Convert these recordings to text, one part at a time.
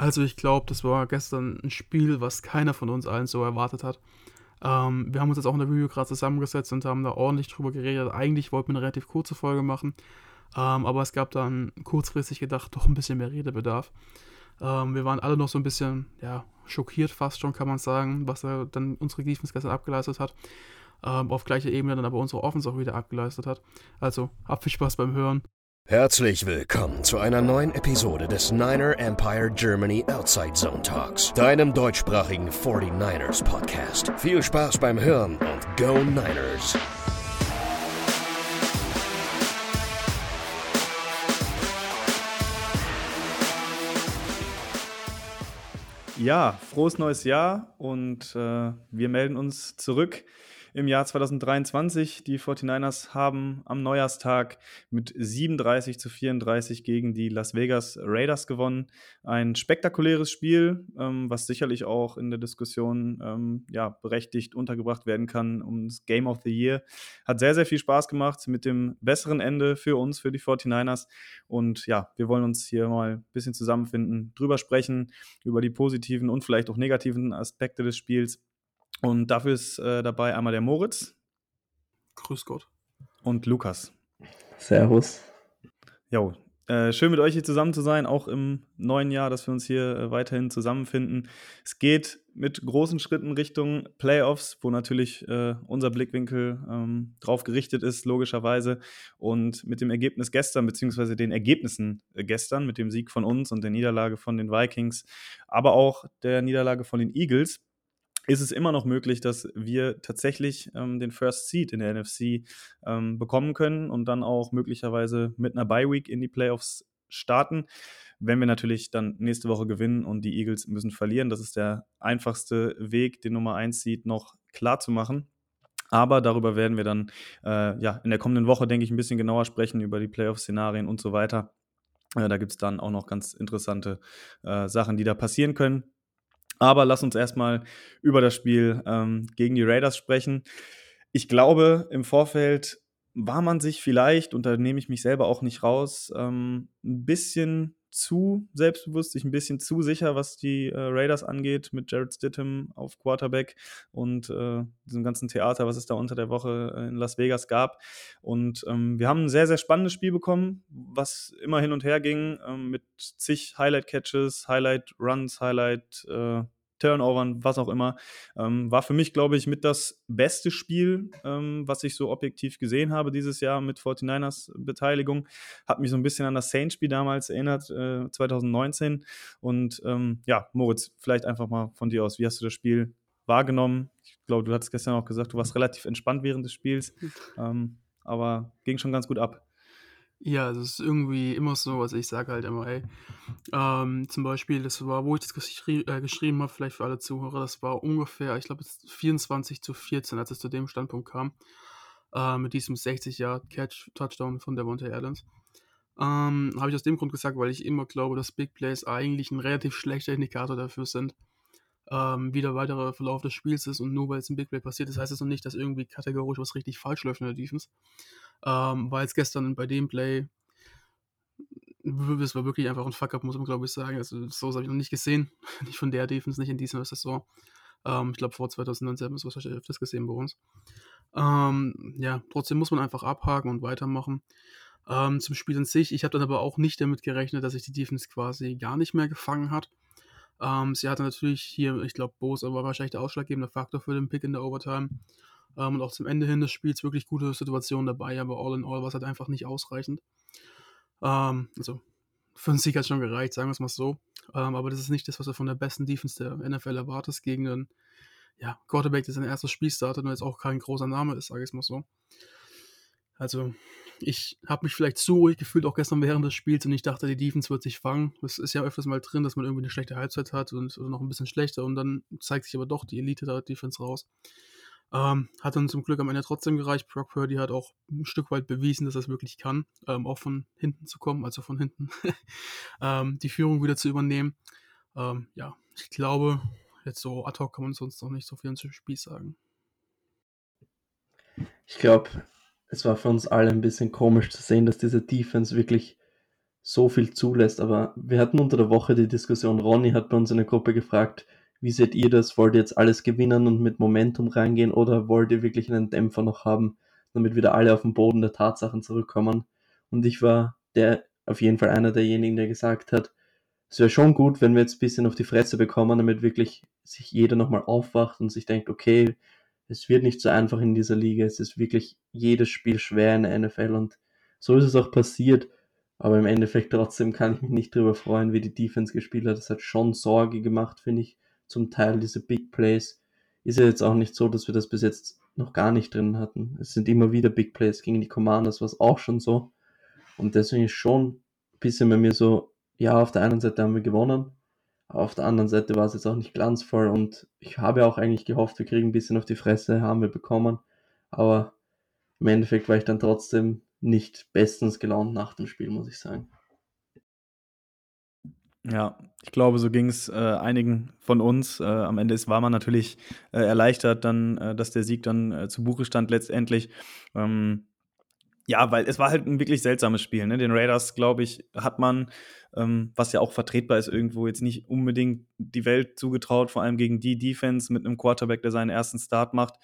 Also ich glaube, das war gestern ein Spiel, was keiner von uns allen so erwartet hat. Ähm, wir haben uns jetzt auch in der Review gerade zusammengesetzt und haben da ordentlich drüber geredet. Eigentlich wollten wir eine relativ kurze Folge machen, ähm, aber es gab dann kurzfristig gedacht doch ein bisschen mehr Redebedarf. Ähm, wir waren alle noch so ein bisschen, ja, schockiert fast schon, kann man sagen, was er dann unsere Defense gestern abgeleistet hat. Ähm, auf gleicher Ebene dann aber unsere Offense auch wieder abgeleistet hat. Also, habt viel Spaß beim Hören. Herzlich willkommen zu einer neuen Episode des Niner Empire Germany Outside Zone Talks, deinem deutschsprachigen 49ers Podcast. Viel Spaß beim Hören und Go Niners! Ja, frohes neues Jahr und äh, wir melden uns zurück im Jahr 2023. Die 49ers haben am Neujahrstag mit 37 zu 34 gegen die Las Vegas Raiders gewonnen. Ein spektakuläres Spiel, ähm, was sicherlich auch in der Diskussion ähm, ja, berechtigt untergebracht werden kann ums Game of the Year. Hat sehr, sehr viel Spaß gemacht mit dem besseren Ende für uns, für die 49ers. Und ja, wir wollen uns hier mal ein bisschen zusammenfinden, drüber sprechen, über die positiven und vielleicht auch negativen Aspekte des Spiels. Und dafür ist äh, dabei einmal der Moritz. Grüß Gott. Und Lukas. Servus. Jo, äh, schön mit euch hier zusammen zu sein, auch im neuen Jahr, dass wir uns hier äh, weiterhin zusammenfinden. Es geht mit großen Schritten Richtung Playoffs, wo natürlich äh, unser Blickwinkel ähm, drauf gerichtet ist, logischerweise. Und mit dem Ergebnis gestern, beziehungsweise den Ergebnissen äh, gestern, mit dem Sieg von uns und der Niederlage von den Vikings, aber auch der Niederlage von den Eagles, ist es immer noch möglich, dass wir tatsächlich ähm, den First Seed in der NFC ähm, bekommen können und dann auch möglicherweise mit einer Bye Week in die Playoffs starten. Wenn wir natürlich dann nächste Woche gewinnen und die Eagles müssen verlieren, das ist der einfachste Weg, den Nummer 1 Seed noch klar zu machen. Aber darüber werden wir dann äh, ja, in der kommenden Woche, denke ich, ein bisschen genauer sprechen, über die Playoff-Szenarien und so weiter. Äh, da gibt es dann auch noch ganz interessante äh, Sachen, die da passieren können. Aber lass uns erstmal über das Spiel ähm, gegen die Raiders sprechen. Ich glaube, im Vorfeld war man sich vielleicht, und da nehme ich mich selber auch nicht raus, ähm, ein bisschen zu selbstbewusst, sich ein bisschen zu sicher, was die äh, Raiders angeht, mit Jared Stidham auf Quarterback und äh, diesem ganzen Theater, was es da unter der Woche in Las Vegas gab. Und ähm, wir haben ein sehr, sehr spannendes Spiel bekommen, was immer hin und her ging, ähm, mit zig Highlight-Catches, Highlight-Runs, Highlight, äh, Turnovern, was auch immer. Ähm, war für mich, glaube ich, mit das beste Spiel, ähm, was ich so objektiv gesehen habe dieses Jahr mit 49ers Beteiligung. Hat mich so ein bisschen an das Saints-Spiel damals erinnert, äh, 2019. Und ähm, ja, Moritz, vielleicht einfach mal von dir aus, wie hast du das Spiel wahrgenommen? Ich glaube, du hattest gestern auch gesagt, du warst relativ entspannt während des Spiels, ähm, aber ging schon ganz gut ab. Ja, es ist irgendwie immer so, also ich sage halt immer, ey, ähm, zum Beispiel, das war, wo ich das geschri äh, geschrieben habe, vielleicht für alle Zuhörer, das war ungefähr, ich glaube, 24 zu 14, als es zu dem Standpunkt kam, äh, mit diesem 60-Yard-Catch-Touchdown von Devontae Adams. Ähm, habe ich aus dem Grund gesagt, weil ich immer glaube, dass Big Plays eigentlich ein relativ schlechter Indikator dafür sind, ähm, wie der weitere Verlauf des Spiels ist und nur weil es ein Big Play passiert ist, heißt es noch nicht, dass irgendwie kategorisch was richtig falsch läuft in der Defense. Ähm, war jetzt gestern bei dem Play, es war wirklich einfach ein Fuck-up, muss man glaube ich sagen. Also, so habe ich noch nicht gesehen. nicht von der Defense, nicht in dieser Saison. Ähm, ich glaube, vor 2019 haben wir es wahrscheinlich öfters gesehen bei uns. Ähm, ja, trotzdem muss man einfach abhaken und weitermachen. Ähm, zum Spiel an sich, ich habe dann aber auch nicht damit gerechnet, dass sich die Defense quasi gar nicht mehr gefangen hat. Ähm, sie hatte natürlich hier, ich glaube, Bose war wahrscheinlich der ausschlaggebende Faktor für den Pick in der Overtime. Ähm, und auch zum Ende hin des Spiels wirklich gute Situationen dabei, aber all in all war es halt einfach nicht ausreichend. Ähm, also für einen Sieg hat es schon gereicht, sagen wir es mal so. Ähm, aber das ist nicht das, was du von der besten Defense der NFL erwartest, gegen einen ja, Quarterback, der sein erstes Spiel startet und jetzt auch kein großer Name ist, sage ich es mal so. Also, ich habe mich vielleicht zu ruhig gefühlt, auch gestern während des Spiels, und ich dachte, die Defense wird sich fangen. Es ist ja öfters mal drin, dass man irgendwie eine schlechte Halbzeit hat und noch ein bisschen schlechter, und dann zeigt sich aber doch die Elite der Defense raus. Ähm, hat dann zum Glück am Ende trotzdem gereicht. Brock Purdy hat auch ein Stück weit bewiesen, dass er es wirklich kann, ähm, auch von hinten zu kommen, also von hinten ähm, die Führung wieder zu übernehmen. Ähm, ja, ich glaube, jetzt so ad hoc kann man sonst noch nicht so viel zum Spiel sagen. Ich glaube, es war für uns alle ein bisschen komisch zu sehen, dass diese Defense wirklich so viel zulässt. Aber wir hatten unter der Woche die Diskussion, Ronny hat bei uns in der Gruppe gefragt, wie seht ihr das? Wollt ihr jetzt alles gewinnen und mit Momentum reingehen oder wollt ihr wirklich einen Dämpfer noch haben, damit wieder alle auf den Boden der Tatsachen zurückkommen? Und ich war der auf jeden Fall einer derjenigen, der gesagt hat, es wäre schon gut, wenn wir jetzt ein bisschen auf die Fresse bekommen, damit wirklich sich jeder nochmal aufwacht und sich denkt, okay, es wird nicht so einfach in dieser Liga, es ist wirklich jedes Spiel schwer in der NFL und so ist es auch passiert. Aber im Endeffekt trotzdem kann ich mich nicht darüber freuen, wie die Defense gespielt hat. Das hat schon Sorge gemacht, finde ich, zum Teil diese Big Plays. Ist ja jetzt auch nicht so, dass wir das bis jetzt noch gar nicht drin hatten. Es sind immer wieder Big Plays gegen die Commanders, was auch schon so. Und deswegen ist schon ein bisschen bei mir so, ja, auf der einen Seite haben wir gewonnen, aber auf der anderen Seite war es jetzt auch nicht glanzvoll und ich habe auch eigentlich gehofft, wir kriegen ein bisschen auf die Fresse, haben wir bekommen. Aber im Endeffekt war ich dann trotzdem nicht bestens gelaunt nach dem Spiel, muss ich sagen. Ja, ich glaube, so ging es äh, einigen von uns. Äh, am Ende ist, war man natürlich äh, erleichtert, dann, äh, dass der Sieg dann äh, zu Buche stand letztendlich. Ähm, ja, weil es war halt ein wirklich seltsames Spiel. Ne? Den Raiders, glaube ich, hat man, ähm, was ja auch vertretbar ist, irgendwo jetzt nicht unbedingt die Welt zugetraut, vor allem gegen die Defense mit einem Quarterback, der seinen ersten Start macht.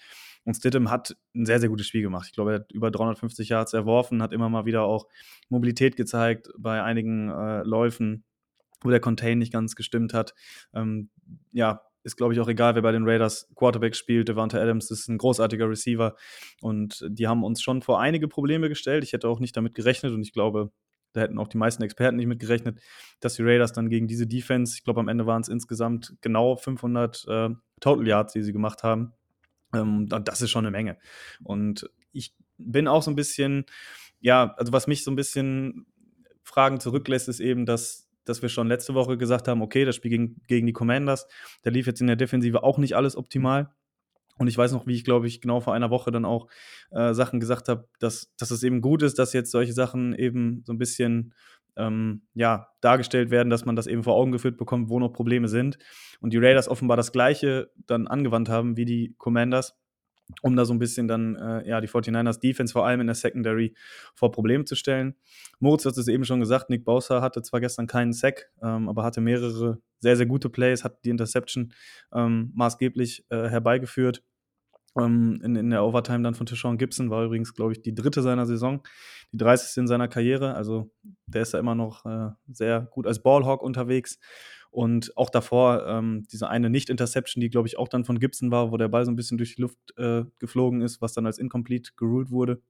Und Stidham hat ein sehr, sehr gutes Spiel gemacht. Ich glaube, er hat über 350 Yards erworfen, hat immer mal wieder auch Mobilität gezeigt bei einigen äh, Läufen, wo der Contain nicht ganz gestimmt hat. Ähm, ja, ist, glaube ich, auch egal, wer bei den Raiders Quarterback spielt. Devante Adams ist ein großartiger Receiver und die haben uns schon vor einige Probleme gestellt. Ich hätte auch nicht damit gerechnet und ich glaube, da hätten auch die meisten Experten nicht mit gerechnet, dass die Raiders dann gegen diese Defense, ich glaube, am Ende waren es insgesamt genau 500 äh, Total Yards, die sie gemacht haben. Ähm, das ist schon eine Menge. Und ich bin auch so ein bisschen, ja, also was mich so ein bisschen Fragen zurücklässt, ist eben, dass, dass wir schon letzte Woche gesagt haben, okay, das Spiel gegen, gegen die Commanders, da lief jetzt in der Defensive auch nicht alles optimal. Und ich weiß noch, wie ich, glaube ich, genau vor einer Woche dann auch äh, Sachen gesagt habe, dass, dass es eben gut ist, dass jetzt solche Sachen eben so ein bisschen ähm, ja, dargestellt werden, dass man das eben vor Augen geführt bekommt, wo noch Probleme sind. Und die Raiders offenbar das Gleiche dann angewandt haben wie die Commanders, um da so ein bisschen dann äh, ja, die 49ers Defense vor allem in der Secondary vor Probleme zu stellen. Moritz hat es eben schon gesagt, Nick Bowser hatte zwar gestern keinen Sack, ähm, aber hatte mehrere sehr, sehr gute Plays, hat die Interception ähm, maßgeblich äh, herbeigeführt ähm, in, in der Overtime dann von Tishon Gibson, war übrigens, glaube ich, die dritte seiner Saison, die 30. in seiner Karriere. Also der ist da immer noch äh, sehr gut als Ballhawk unterwegs. Und auch davor ähm, diese eine Nicht-Interception, die, glaube ich, auch dann von Gibson war, wo der Ball so ein bisschen durch die Luft äh, geflogen ist, was dann als incomplete geruled wurde.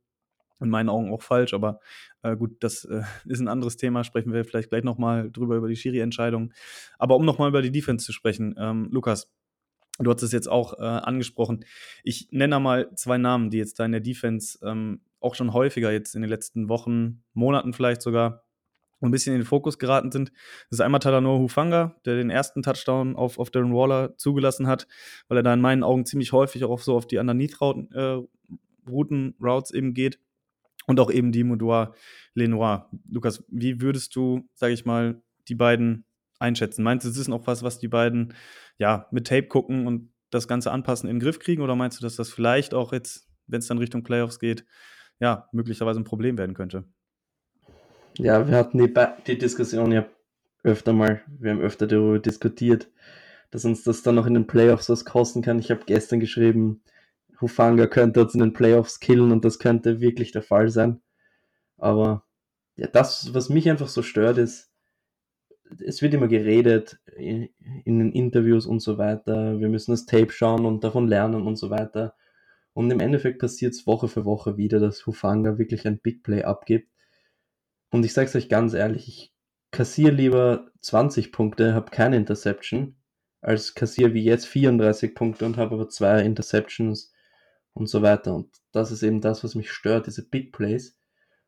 In meinen Augen auch falsch, aber äh, gut, das äh, ist ein anderes Thema. Sprechen wir vielleicht gleich nochmal drüber über die Schiri-Entscheidung. Aber um nochmal über die Defense zu sprechen, ähm, Lukas, Du hast es jetzt auch äh, angesprochen. Ich nenne mal zwei Namen, die jetzt da in der Defense ähm, auch schon häufiger jetzt in den letzten Wochen, Monaten vielleicht sogar ein bisschen in den Fokus geraten sind. Das ist einmal Talanoa Hufanga, der den ersten Touchdown auf, auf Darren Waller zugelassen hat, weil er da in meinen Augen ziemlich häufig auch so auf die Underneath-Routen äh, Routen, Routes eben geht. Und auch eben die Moudoir Lenoir. Lukas, wie würdest du, sage ich mal, die beiden einschätzen? Meinst du, es ist noch was, was die beiden ja mit Tape gucken und das Ganze anpassen in den Griff kriegen? Oder meinst du, dass das vielleicht auch jetzt, wenn es dann Richtung Playoffs geht, ja, möglicherweise ein Problem werden könnte? Ja, wir hatten die, die Diskussion ja öfter mal, wir haben öfter darüber diskutiert, dass uns das dann noch in den Playoffs was kosten kann. Ich habe gestern geschrieben, Hufanga könnte uns in den Playoffs killen und das könnte wirklich der Fall sein. Aber ja, das, was mich einfach so stört, ist, es wird immer geredet in, in den Interviews und so weiter. Wir müssen das Tape schauen und davon lernen und so weiter. Und im Endeffekt passiert es Woche für Woche wieder, dass Hufanga wirklich ein Big Play abgibt. Und ich sage es euch ganz ehrlich, ich kassiere lieber 20 Punkte, habe keine Interception, als kassiere wie jetzt 34 Punkte und habe aber zwei Interceptions und so weiter. Und das ist eben das, was mich stört, diese Big Plays.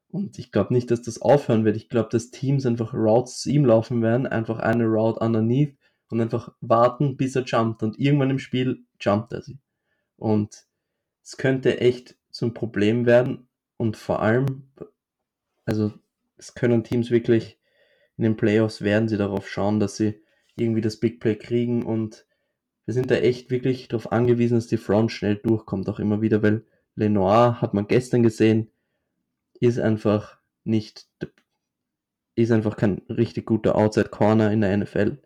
Und ich glaube nicht, dass das aufhören wird. Ich glaube, dass Teams einfach Routes zu ihm laufen werden, einfach eine Route underneath und einfach warten, bis er jumpt. Und irgendwann im Spiel jumpt er sie. Und es könnte echt zum Problem werden. Und vor allem, also es können Teams wirklich in den Playoffs werden sie darauf schauen, dass sie irgendwie das Big Play kriegen. Und wir sind da echt wirklich darauf angewiesen, dass die Front schnell durchkommt, auch immer wieder, weil Lenoir hat man gestern gesehen, ist einfach nicht, ist einfach kein richtig guter Outside Corner in der NFL.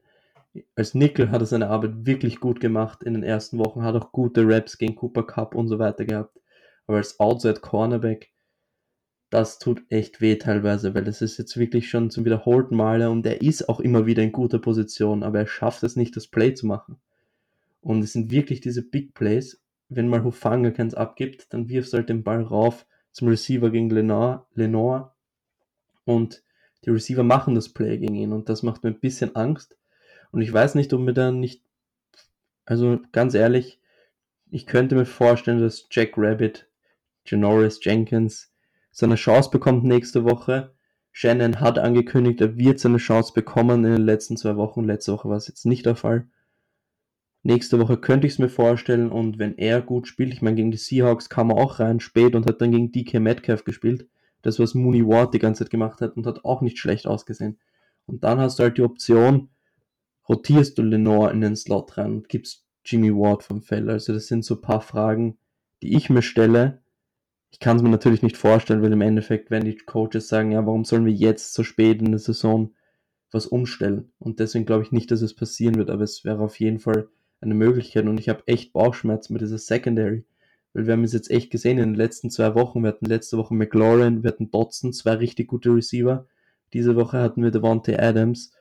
Als Nickel hat er seine Arbeit wirklich gut gemacht in den ersten Wochen, hat auch gute Raps gegen Cooper Cup und so weiter gehabt. Aber als Outside Cornerback, das tut echt weh teilweise, weil das ist jetzt wirklich schon zum wiederholten Male und er ist auch immer wieder in guter Position, aber er schafft es nicht, das Play zu machen. Und es sind wirklich diese Big Plays. Wenn mal Hufanga keins abgibt, dann wirfst du halt den Ball rauf zum Receiver gegen Lenore, Lenore und die Receiver machen das Play gegen ihn und das macht mir ein bisschen Angst. Und ich weiß nicht, ob mir dann nicht, also ganz ehrlich, ich könnte mir vorstellen, dass Jack Rabbit, Janoris Jenkins seine Chance bekommt nächste Woche. Shannon hat angekündigt, er wird seine Chance bekommen in den letzten zwei Wochen. Letzte Woche war es jetzt nicht der Fall. Nächste Woche könnte ich es mir vorstellen und wenn er gut spielt, ich meine, gegen die Seahawks kam er auch rein spät und hat dann gegen DK Metcalf gespielt das, was Mooney Ward die ganze Zeit gemacht hat und hat auch nicht schlecht ausgesehen. Und dann hast du halt die Option, rotierst du Lenore in den Slot rein und gibst Jimmy Ward vom Feld. Also das sind so ein paar Fragen, die ich mir stelle. Ich kann es mir natürlich nicht vorstellen, weil im Endeffekt werden die Coaches sagen, ja, warum sollen wir jetzt so spät in der Saison was umstellen? Und deswegen glaube ich nicht, dass es passieren wird, aber es wäre auf jeden Fall eine Möglichkeit und ich habe echt Bauchschmerzen mit dieser Secondary. Weil wir haben es jetzt echt gesehen in den letzten zwei Wochen. Wir hatten letzte Woche McLaurin, wir hatten Dotson, zwei richtig gute Receiver. Diese Woche hatten wir Devontae Adams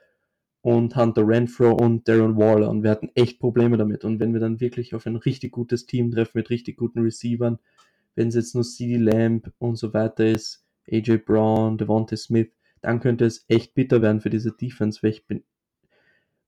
und Hunter Renfro und Darren Waller und wir hatten echt Probleme damit. Und wenn wir dann wirklich auf ein richtig gutes Team treffen mit richtig guten Receivern, wenn es jetzt nur CD Lamb und so weiter ist, AJ Brown, Devontae Smith, dann könnte es echt bitter werden für diese Defense, weil ich bin.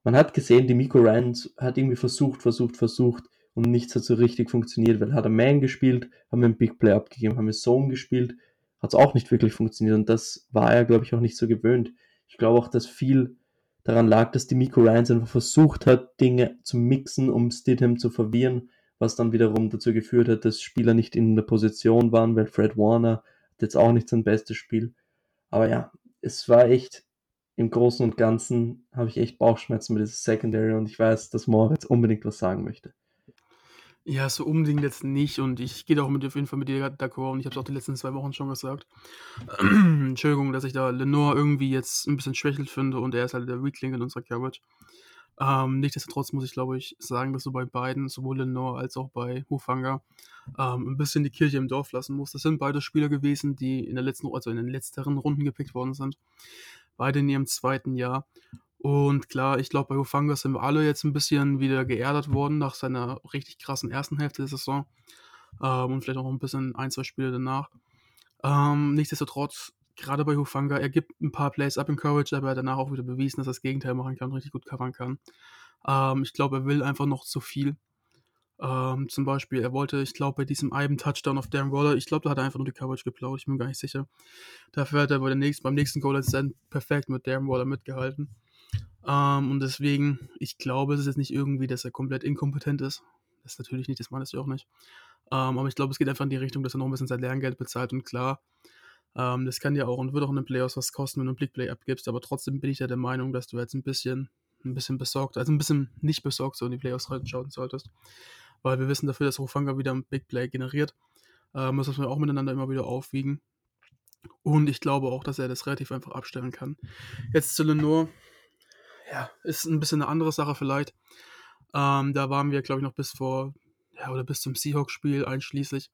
Man hat gesehen, die Miko Ryans hat irgendwie versucht, versucht, versucht, und nichts hat so richtig funktioniert, weil hat er Man gespielt, haben wir ein Big Play abgegeben, haben wir Zone gespielt, hat es auch nicht wirklich funktioniert und das war er, glaube ich, auch nicht so gewöhnt. Ich glaube auch, dass viel daran lag, dass die Miko Ryans einfach versucht hat, Dinge zu mixen, um Stidham zu verwirren, was dann wiederum dazu geführt hat, dass Spieler nicht in der Position waren, weil Fred Warner hat jetzt auch nicht sein bestes Spiel. Aber ja, es war echt, im Großen und Ganzen habe ich echt Bauchschmerzen mit dieser Secondary und ich weiß, dass Moritz unbedingt was sagen möchte. Ja, so unbedingt jetzt nicht und ich gehe auch mit auf jeden Fall mit dir d'accord und ich habe es auch die letzten zwei Wochen schon gesagt. Entschuldigung, dass ich da Lenore irgendwie jetzt ein bisschen schwächelt finde und er ist halt der Weakling in unserer Coverage. Ähm, nichtsdestotrotz muss ich, glaube ich, sagen, dass du bei beiden, sowohl Lenore als auch bei Hufanga, ähm, ein bisschen die Kirche im Dorf lassen musst. Das sind beide Spieler gewesen, die in der letzten, also in den letzteren Runden gepickt worden sind. Beide in ihrem zweiten Jahr. Und klar, ich glaube, bei Hufanga sind wir alle jetzt ein bisschen wieder geerdet worden nach seiner richtig krassen ersten Hälfte der Saison. Ähm, und vielleicht auch ein bisschen ein, zwei Spiele danach. Ähm, nichtsdestotrotz, gerade bei Hufanga, er gibt ein paar Plays up in Courage, aber er hat danach auch wieder bewiesen, dass er das Gegenteil machen kann und richtig gut covern kann. Ähm, ich glaube, er will einfach noch zu viel. Ähm, zum Beispiel, er wollte, ich glaube, bei diesem einen Touchdown auf Darren Waller, ich glaube, da hat er einfach nur die Coverage geplaut, ich bin mir gar nicht sicher. Dafür hat er bei der nächsten, beim nächsten Goal dann perfekt mit Darren Waller mitgehalten. Ähm, und deswegen, ich glaube, es ist jetzt nicht irgendwie, dass er komplett inkompetent ist. Das ist natürlich nicht, das meinst du auch nicht. Ähm, aber ich glaube, es geht einfach in die Richtung, dass er noch ein bisschen sein Lerngeld bezahlt. Und klar, ähm, das kann ja auch und wird auch in den Playoffs was kosten, wenn du einen Blickplay abgibst. Aber trotzdem bin ich ja der Meinung, dass du jetzt ein bisschen, ein bisschen besorgt, also ein bisschen nicht besorgt so in die Playoffs reinschauen solltest. Weil wir wissen dafür, dass Rufanga wieder ein Big Play generiert. Ähm, das müssen wir auch miteinander immer wieder aufwiegen. Und ich glaube auch, dass er das relativ einfach abstellen kann. Jetzt zu Lenore ja, ist ein bisschen eine andere Sache vielleicht. Ähm, da waren wir, glaube ich, noch bis vor, ja, oder bis zum Seahawks-Spiel einschließlich.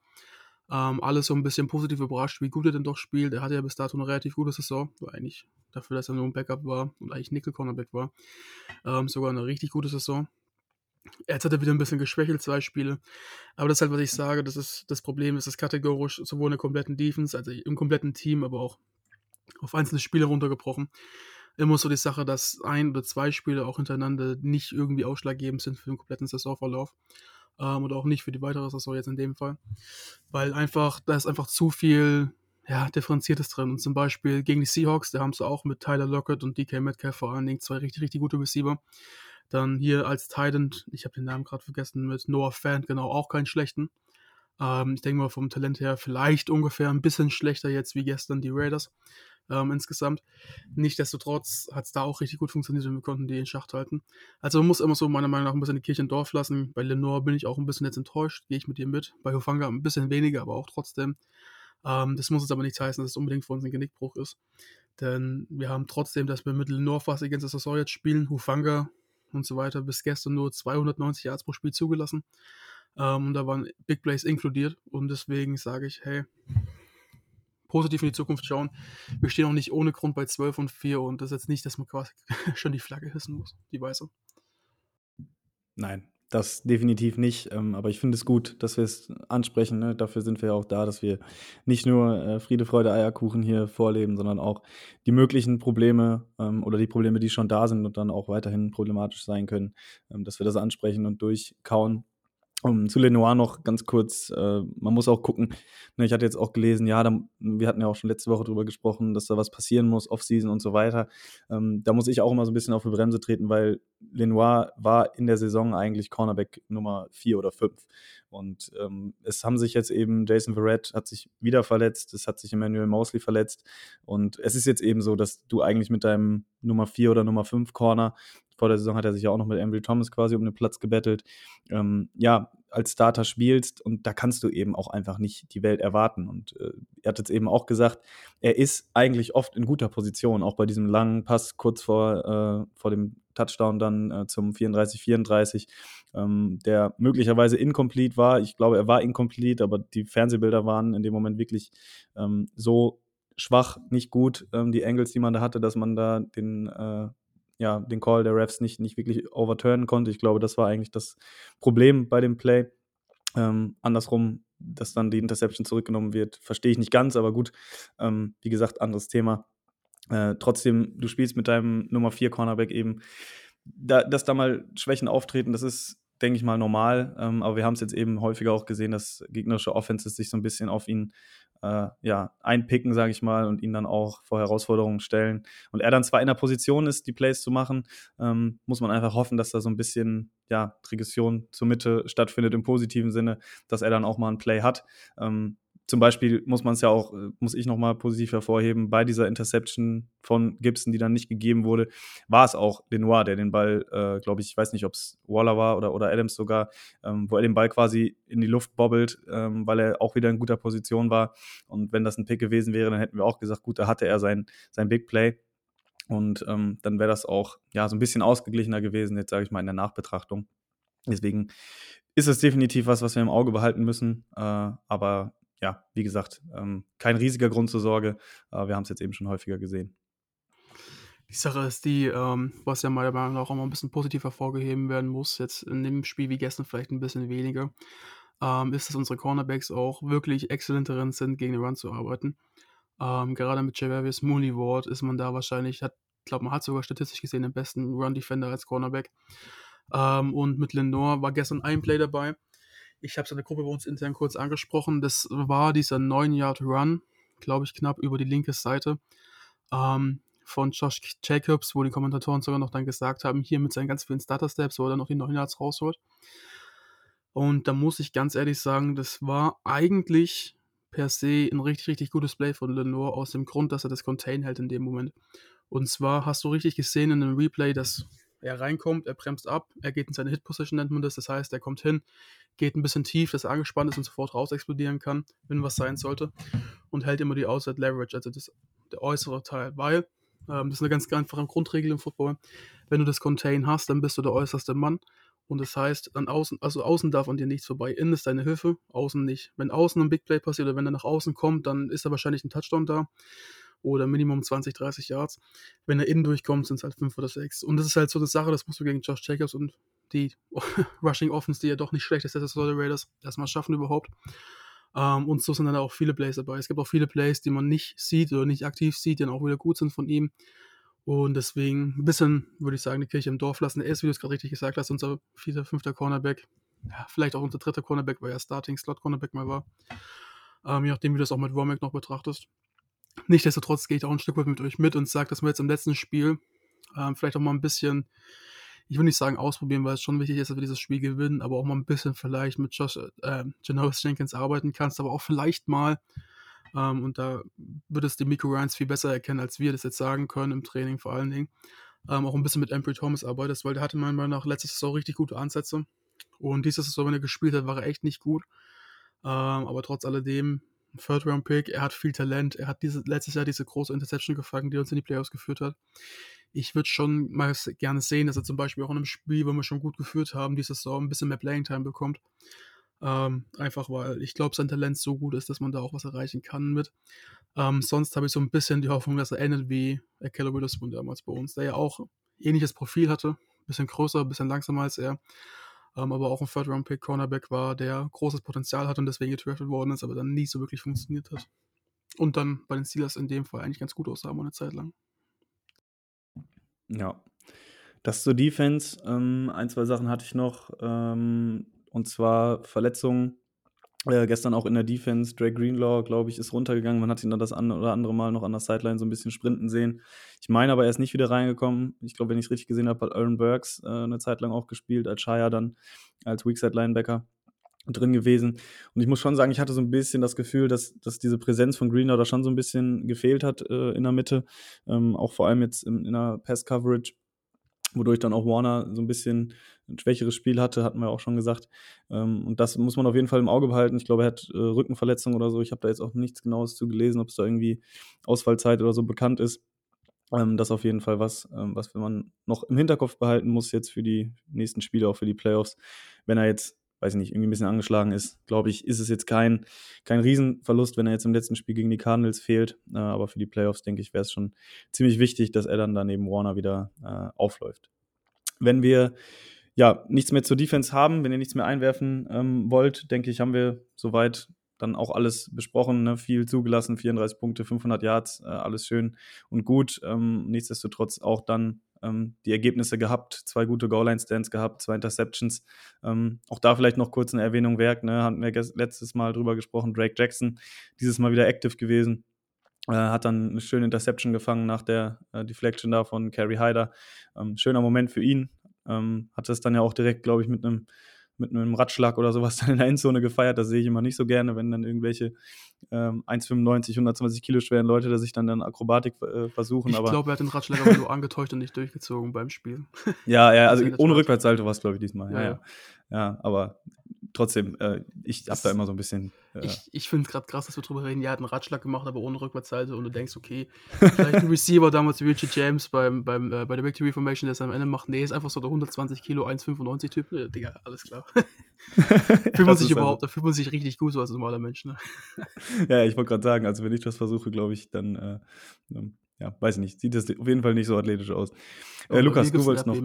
Ähm, alles so ein bisschen positiv überrascht, wie gut er denn doch spielt. Er hatte ja bis dato eine relativ gute Saison, eigentlich dafür, dass er nur ein Backup war und eigentlich Nickel-Cornerback war. Ähm, sogar eine richtig gute Saison. Jetzt hat er wieder ein bisschen geschwächelt, zwei Spiele. Aber das ist halt, was ich sage, das ist das Problem, ist es kategorisch sowohl in der kompletten Defense, also im kompletten Team, aber auch auf einzelne Spiele runtergebrochen immer so die Sache, dass ein oder zwei Spiele auch hintereinander nicht irgendwie ausschlaggebend sind für den kompletten Saisonverlauf. Ähm, oder auch nicht für die weitere Saison jetzt in dem Fall. Weil einfach, da ist einfach zu viel ja, Differenziertes drin. Und zum Beispiel gegen die Seahawks, da haben sie auch mit Tyler Lockett und DK Metcalf vor allen Dingen zwei richtig, richtig gute Receiver. Dann hier als Titan, ich habe den Namen gerade vergessen, mit Noah Fant, genau, auch keinen schlechten. Ähm, ich denke mal vom Talent her vielleicht ungefähr ein bisschen schlechter jetzt wie gestern die Raiders ähm, insgesamt. Nichtsdestotrotz hat es da auch richtig gut funktioniert und wir konnten die in Schacht halten. Also man muss immer so meiner Meinung nach ein bisschen die Kirche im Dorf lassen. Bei Lenore bin ich auch ein bisschen jetzt enttäuscht, gehe ich mit dir mit. Bei Hofanga ein bisschen weniger, aber auch trotzdem. Ähm, das muss jetzt aber nicht heißen, dass es unbedingt für uns ein Genickbruch ist. Denn wir haben trotzdem, dass wir mit Lenore fast ganze Saison jetzt spielen, Hufanga und so weiter, bis gestern nur 290 Yards pro Spiel zugelassen. Ähm, und da waren Big Plays inkludiert. Und deswegen sage ich, hey, positiv in die Zukunft schauen. Wir stehen auch nicht ohne Grund bei 12 und 4 und das ist jetzt nicht, dass man quasi schon die Flagge hissen muss, die weiße. Nein, das definitiv nicht. Ähm, aber ich finde es gut, dass wir es ansprechen. Ne? Dafür sind wir ja auch da, dass wir nicht nur äh, Friede, Freude, Eierkuchen hier vorleben, sondern auch die möglichen Probleme ähm, oder die Probleme, die schon da sind und dann auch weiterhin problematisch sein können, ähm, dass wir das ansprechen und durchkauen. Um, zu Lenoir noch ganz kurz, äh, man muss auch gucken, ne, ich hatte jetzt auch gelesen, ja, da, wir hatten ja auch schon letzte Woche darüber gesprochen, dass da was passieren muss, Offseason und so weiter. Ähm, da muss ich auch immer so ein bisschen auf die Bremse treten, weil Lenoir war in der Saison eigentlich Cornerback Nummer 4 oder 5. Und ähm, es haben sich jetzt eben, Jason Verrett hat sich wieder verletzt, es hat sich Emmanuel Mosley verletzt. Und es ist jetzt eben so, dass du eigentlich mit deinem Nummer 4 oder Nummer 5 Corner vor der Saison hat er sich ja auch noch mit Embry Thomas quasi um den Platz gebettelt. Ähm, ja, als Starter spielst und da kannst du eben auch einfach nicht die Welt erwarten. Und äh, er hat jetzt eben auch gesagt, er ist eigentlich oft in guter Position, auch bei diesem langen Pass kurz vor, äh, vor dem Touchdown dann äh, zum 34-34, ähm, der möglicherweise incomplete war. Ich glaube, er war incomplete, aber die Fernsehbilder waren in dem Moment wirklich ähm, so schwach, nicht gut, ähm, die Angles, die man da hatte, dass man da den äh, ja, den Call der Refs nicht, nicht wirklich overturnen konnte. Ich glaube, das war eigentlich das Problem bei dem Play. Ähm, andersrum, dass dann die Interception zurückgenommen wird, verstehe ich nicht ganz, aber gut, ähm, wie gesagt, anderes Thema. Äh, trotzdem, du spielst mit deinem Nummer 4 Cornerback eben, da, dass da mal Schwächen auftreten, das ist, denke ich mal, normal. Ähm, aber wir haben es jetzt eben häufiger auch gesehen, dass gegnerische Offenses sich so ein bisschen auf ihn äh, ja, einpicken, sage ich mal, und ihn dann auch vor Herausforderungen stellen. Und er dann zwar in der Position ist, die Plays zu machen, ähm, muss man einfach hoffen, dass da so ein bisschen ja, Regression zur Mitte stattfindet im positiven Sinne, dass er dann auch mal ein Play hat. Ähm, zum Beispiel muss man es ja auch, äh, muss ich nochmal positiv hervorheben, bei dieser Interception von Gibson, die dann nicht gegeben wurde, war es auch Lenoir, der den Ball, äh, glaube ich, ich weiß nicht, ob es Waller war oder, oder Adams sogar, ähm, wo er den Ball quasi in die Luft bobbelt, ähm, weil er auch wieder in guter Position war. Und wenn das ein Pick gewesen wäre, dann hätten wir auch gesagt, gut, da hatte er sein, sein Big Play. Und ähm, dann wäre das auch ja so ein bisschen ausgeglichener gewesen, jetzt sage ich mal in der Nachbetrachtung. Deswegen ist es definitiv was, was wir im Auge behalten müssen. Äh, aber ja, wie gesagt, ähm, kein riesiger Grund zur Sorge. Äh, wir haben es jetzt eben schon häufiger gesehen. Die Sache ist die, ähm, was ja meiner Meinung nach auch mal ein bisschen positiv hervorgeheben werden muss, jetzt in dem Spiel wie gestern vielleicht ein bisschen weniger, ähm, ist, dass unsere Cornerbacks auch wirklich exzellent darin sind, gegen den Run zu arbeiten. Ähm, gerade mit Javarius Mooney Ward ist man da wahrscheinlich, hat, glaube man hat sogar statistisch gesehen den besten Run-Defender als Cornerback. Ähm, und mit Lenore war gestern ein Play dabei, ich habe es in der Gruppe bei uns intern kurz angesprochen. Das war dieser 9-Yard-Run, glaube ich, knapp über die linke Seite ähm, von Josh Jacobs, wo die Kommentatoren sogar noch dann gesagt haben, hier mit seinen ganz vielen Starter-Steps, wo er dann noch die 9 Yards rausholt. Und da muss ich ganz ehrlich sagen, das war eigentlich per se ein richtig, richtig gutes Play von Lenore aus dem Grund, dass er das Contain hält in dem Moment. Und zwar hast du richtig gesehen in dem Replay, dass er reinkommt, er bremst ab, er geht in seine Hit-Position, nennt man das. Das heißt, er kommt hin, geht ein bisschen tief, dass er angespannt ist und sofort raus explodieren kann, wenn was sein sollte. Und hält immer die Outside Leverage, also das, der äußere Teil. Weil, ähm, das ist eine ganz einfache Grundregel im Football, wenn du das Contain hast, dann bist du der äußerste Mann. Und das heißt, an außen, also außen darf an dir nichts vorbei. Innen ist deine Hilfe, außen nicht. Wenn außen ein Big Play passiert oder wenn er nach außen kommt, dann ist da wahrscheinlich ein Touchdown da oder Minimum 20, 30 Yards. Wenn er innen durchkommt, sind es halt 5 oder 6. Und das ist halt so eine Sache, das musst du gegen Josh Jacobs und die Rushing Offense, die ja doch nicht schlecht ist, das soll Raiders erstmal schaffen überhaupt. Um, ähm, und so sind dann auch viele Plays dabei. Es gibt auch viele Plays, die man nicht sieht oder nicht aktiv sieht, die dann auch wieder gut sind von ihm. Und deswegen ein bisschen, würde ich sagen, die Kirche im Dorf lassen. Er ist, wie du es gerade richtig gesagt hast, unser vierter, fünfter Cornerback. Ja, vielleicht auch unser dritter Cornerback, weil er Starting Slot Cornerback mal war. Um, ähm, je nachdem, wie du das auch mit Womack noch betrachtest. Nichtsdestotrotz gehe ich auch ein Stück weit mit euch mit und sage, dass wir jetzt im letzten Spiel ähm, vielleicht auch mal ein bisschen, ich will nicht sagen ausprobieren, weil es schon wichtig ist, dass wir dieses Spiel gewinnen, aber auch mal ein bisschen vielleicht mit Josh, äh, Janoris Jenkins arbeiten kannst, aber auch vielleicht mal, ähm, und da wird es die Miko Ryans viel besser erkennen, als wir das jetzt sagen können im Training vor allen Dingen, ähm, auch ein bisschen mit Embry Thomas arbeitest, weil der hatte meiner Meinung nach letztes Saison richtig gute Ansätze und dieses Saison, wenn er gespielt hat, war er echt nicht gut. Ähm, aber trotz alledem Third-Round-Pick, er hat viel Talent, er hat diese, letztes Jahr diese große Interception gefangen, die uns in die Playoffs geführt hat. Ich würde schon mal gerne sehen, dass er zum Beispiel auch in einem Spiel, wo wir schon gut geführt haben, diese Saison ein bisschen mehr Playing-Time bekommt. Ähm, einfach weil ich glaube, sein Talent so gut ist, dass man da auch was erreichen kann mit. Ähm, sonst habe ich so ein bisschen die Hoffnung, dass er endet wie Keller Witherspoon damals bei uns, der ja auch ähnliches Profil hatte, bisschen größer, bisschen langsamer als er, ähm, aber auch ein Third-Round-Pick Cornerback war, der großes Potenzial hat und deswegen getraftet worden ist, aber dann nie so wirklich funktioniert hat. Und dann bei den Steelers in dem Fall eigentlich ganz gut aussah, eine Zeit lang. Ja. Das zur Defense. Ähm, ein, zwei Sachen hatte ich noch. Ähm, und zwar Verletzungen. Äh, gestern auch in der Defense. Drake Greenlaw, glaube ich, ist runtergegangen. Man hat ihn dann das ein oder andere Mal noch an der Sideline so ein bisschen sprinten sehen. Ich meine aber, er ist nicht wieder reingekommen. Ich glaube, wenn ich es richtig gesehen habe, hat Aaron Burks äh, eine Zeit lang auch gespielt, als Shire dann als Weakside-Linebacker drin gewesen. Und ich muss schon sagen, ich hatte so ein bisschen das Gefühl, dass, dass diese Präsenz von Greenlaw da schon so ein bisschen gefehlt hat äh, in der Mitte. Ähm, auch vor allem jetzt in, in der Pass-Coverage wodurch dann auch Warner so ein bisschen ein schwächeres Spiel hatte, hatten wir auch schon gesagt. Ähm, und das muss man auf jeden Fall im Auge behalten. Ich glaube, er hat äh, Rückenverletzungen oder so. Ich habe da jetzt auch nichts Genaues zu gelesen, ob es da irgendwie Ausfallzeit oder so bekannt ist. Ähm, das ist auf jeden Fall was, ähm, was man noch im Hinterkopf behalten muss jetzt für die nächsten Spiele, auch für die Playoffs. Wenn er jetzt weiß ich nicht, irgendwie ein bisschen angeschlagen ist, glaube ich, ist es jetzt kein, kein Riesenverlust, wenn er jetzt im letzten Spiel gegen die Cardinals fehlt. Äh, aber für die Playoffs, denke ich, wäre es schon ziemlich wichtig, dass er dann daneben Warner wieder äh, aufläuft. Wenn wir ja nichts mehr zur Defense haben, wenn ihr nichts mehr einwerfen ähm, wollt, denke ich, haben wir soweit dann auch alles besprochen, ne? viel zugelassen, 34 Punkte, 500 Yards, äh, alles schön und gut. Ähm, nichtsdestotrotz auch dann ähm, die Ergebnisse gehabt, zwei gute Goal-Line-Stands gehabt, zwei Interceptions. Ähm, auch da vielleicht noch kurz eine Erwähnung wert, ne? hatten wir letztes Mal drüber gesprochen, Drake Jackson, dieses Mal wieder active gewesen. Äh, hat dann eine schöne Interception gefangen nach der äh, Deflection da von Carrie Hyder. Ähm, schöner Moment für ihn. Ähm, hat es dann ja auch direkt, glaube ich, mit einem mit einem Radschlag oder sowas dann in der Endzone gefeiert. Das sehe ich immer nicht so gerne, wenn dann irgendwelche ähm, 1,95, 120 Kilo schweren Leute, da sich dann dann Akrobatik äh, versuchen. Ich glaube, er hat den Radschlag aber nur angetäuscht und nicht durchgezogen beim Spiel. ja, ja, also ohne Rückwärtssalto war es, glaube ich, diesmal. Ja, ja. ja. ja aber trotzdem, äh, ich habe da immer so ein bisschen. Äh, ich ich finde es gerade krass, dass wir drüber reden. Ja, hat einen Ratschlag gemacht, aber ohne Rückwärtsseite und du denkst, okay, vielleicht ein Receiver damals wie Richie James beim, beim, äh, bei der Victory Formation, der es am Ende macht. Nee, ist einfach so der 120 Kilo, 1,95 Typ. Ne, Digga, alles klar. fühlt man sich überhaupt, also. da fühlt man sich richtig gut so als normaler Mensch. Ne? ja, ich wollte gerade sagen, also wenn ich das versuche, glaube ich, dann. Äh, ähm, ja, weiß ich nicht. Sieht das auf jeden Fall nicht so athletisch aus. Äh, Lukas, du wolltest noch.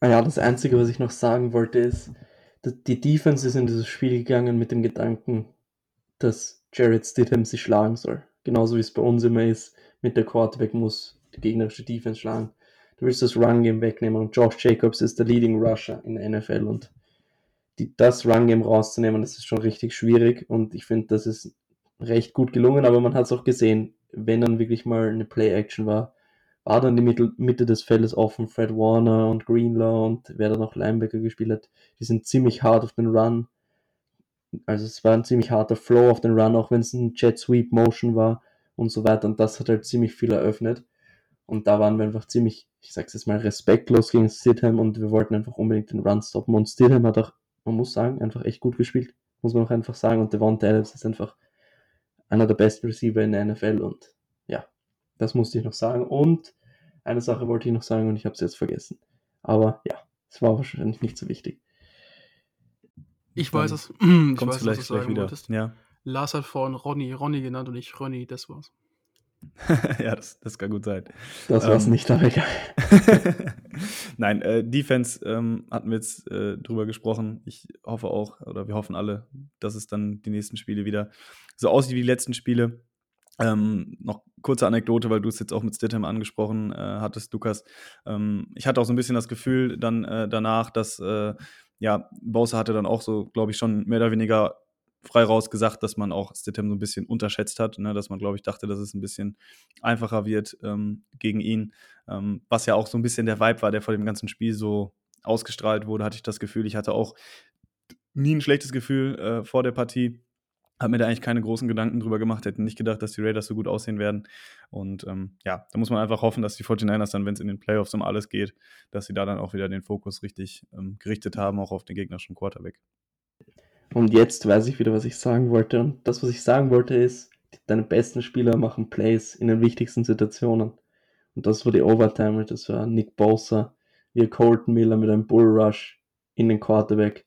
Ah ja, das Einzige, was ich noch sagen wollte, ist, die Defense ist in dieses Spiel gegangen mit dem Gedanken, dass Jared Stidham sich schlagen soll. Genauso wie es bei uns immer ist, mit der Quarterback muss die gegnerische Defense schlagen. Du willst das Run-Game wegnehmen und Josh Jacobs ist der Leading Rusher in der NFL und die, das Run-Game rauszunehmen, das ist schon richtig schwierig und ich finde, das ist recht gut gelungen, aber man hat es auch gesehen, wenn dann wirklich mal eine Play-Action war, war dann die Mitte, des Feldes offen. Fred Warner und Greenlaw und wer da noch Linebacker gespielt hat, die sind ziemlich hart auf den Run. Also es war ein ziemlich harter Flow auf den Run, auch wenn es ein Jet Sweep Motion war und so weiter. Und das hat halt ziemlich viel eröffnet. Und da waren wir einfach ziemlich, ich sag's jetzt mal, respektlos gegen Stidham und wir wollten einfach unbedingt den Run stoppen. Und Stidham hat auch, man muss sagen, einfach echt gut gespielt. Muss man auch einfach sagen. Und Devonta Adams ist einfach einer der besten Receiver in der NFL und ja, das musste ich noch sagen. Und eine Sache wollte ich noch sagen und ich habe es jetzt vergessen. Aber ja, es war wahrscheinlich nicht so wichtig. Ich weiß es. Ich weiß, vielleicht, was du sagen wieder. wolltest. Ja. Lars hat vorhin Ronny, Ronny genannt und nicht Ronny, das war's. ja, das, das kann gut sein. Das war's ähm, nicht, aber egal. Nein, äh, Defense ähm, hatten wir jetzt äh, drüber gesprochen. Ich hoffe auch, oder wir hoffen alle, dass es dann die nächsten Spiele wieder so aussieht wie die letzten Spiele. Ähm, noch kurze Anekdote, weil du es jetzt auch mit Stidham angesprochen äh, hattest, Lukas. Ähm, ich hatte auch so ein bisschen das Gefühl dann äh, danach, dass äh, ja, Bowser hatte dann auch so, glaube ich, schon mehr oder weniger frei raus gesagt, dass man auch Stidham so ein bisschen unterschätzt hat, ne? dass man, glaube ich, dachte, dass es ein bisschen einfacher wird ähm, gegen ihn. Ähm, was ja auch so ein bisschen der Vibe war, der vor dem ganzen Spiel so ausgestrahlt wurde, hatte ich das Gefühl. Ich hatte auch nie ein schlechtes Gefühl äh, vor der Partie habe mir da eigentlich keine großen Gedanken drüber gemacht, hätte nicht gedacht, dass die Raiders so gut aussehen werden. Und ähm, ja, da muss man einfach hoffen, dass die 49ers dann, wenn es in den Playoffs um alles geht, dass sie da dann auch wieder den Fokus richtig ähm, gerichtet haben, auch auf den gegnerischen Quarterback. Und jetzt weiß ich wieder, was ich sagen wollte. Und das, was ich sagen wollte, ist, deine besten Spieler machen Plays in den wichtigsten Situationen. Und das war die Overtime, das war Nick Bosa, wie Colton Miller mit einem Bull Rush in den Quarterback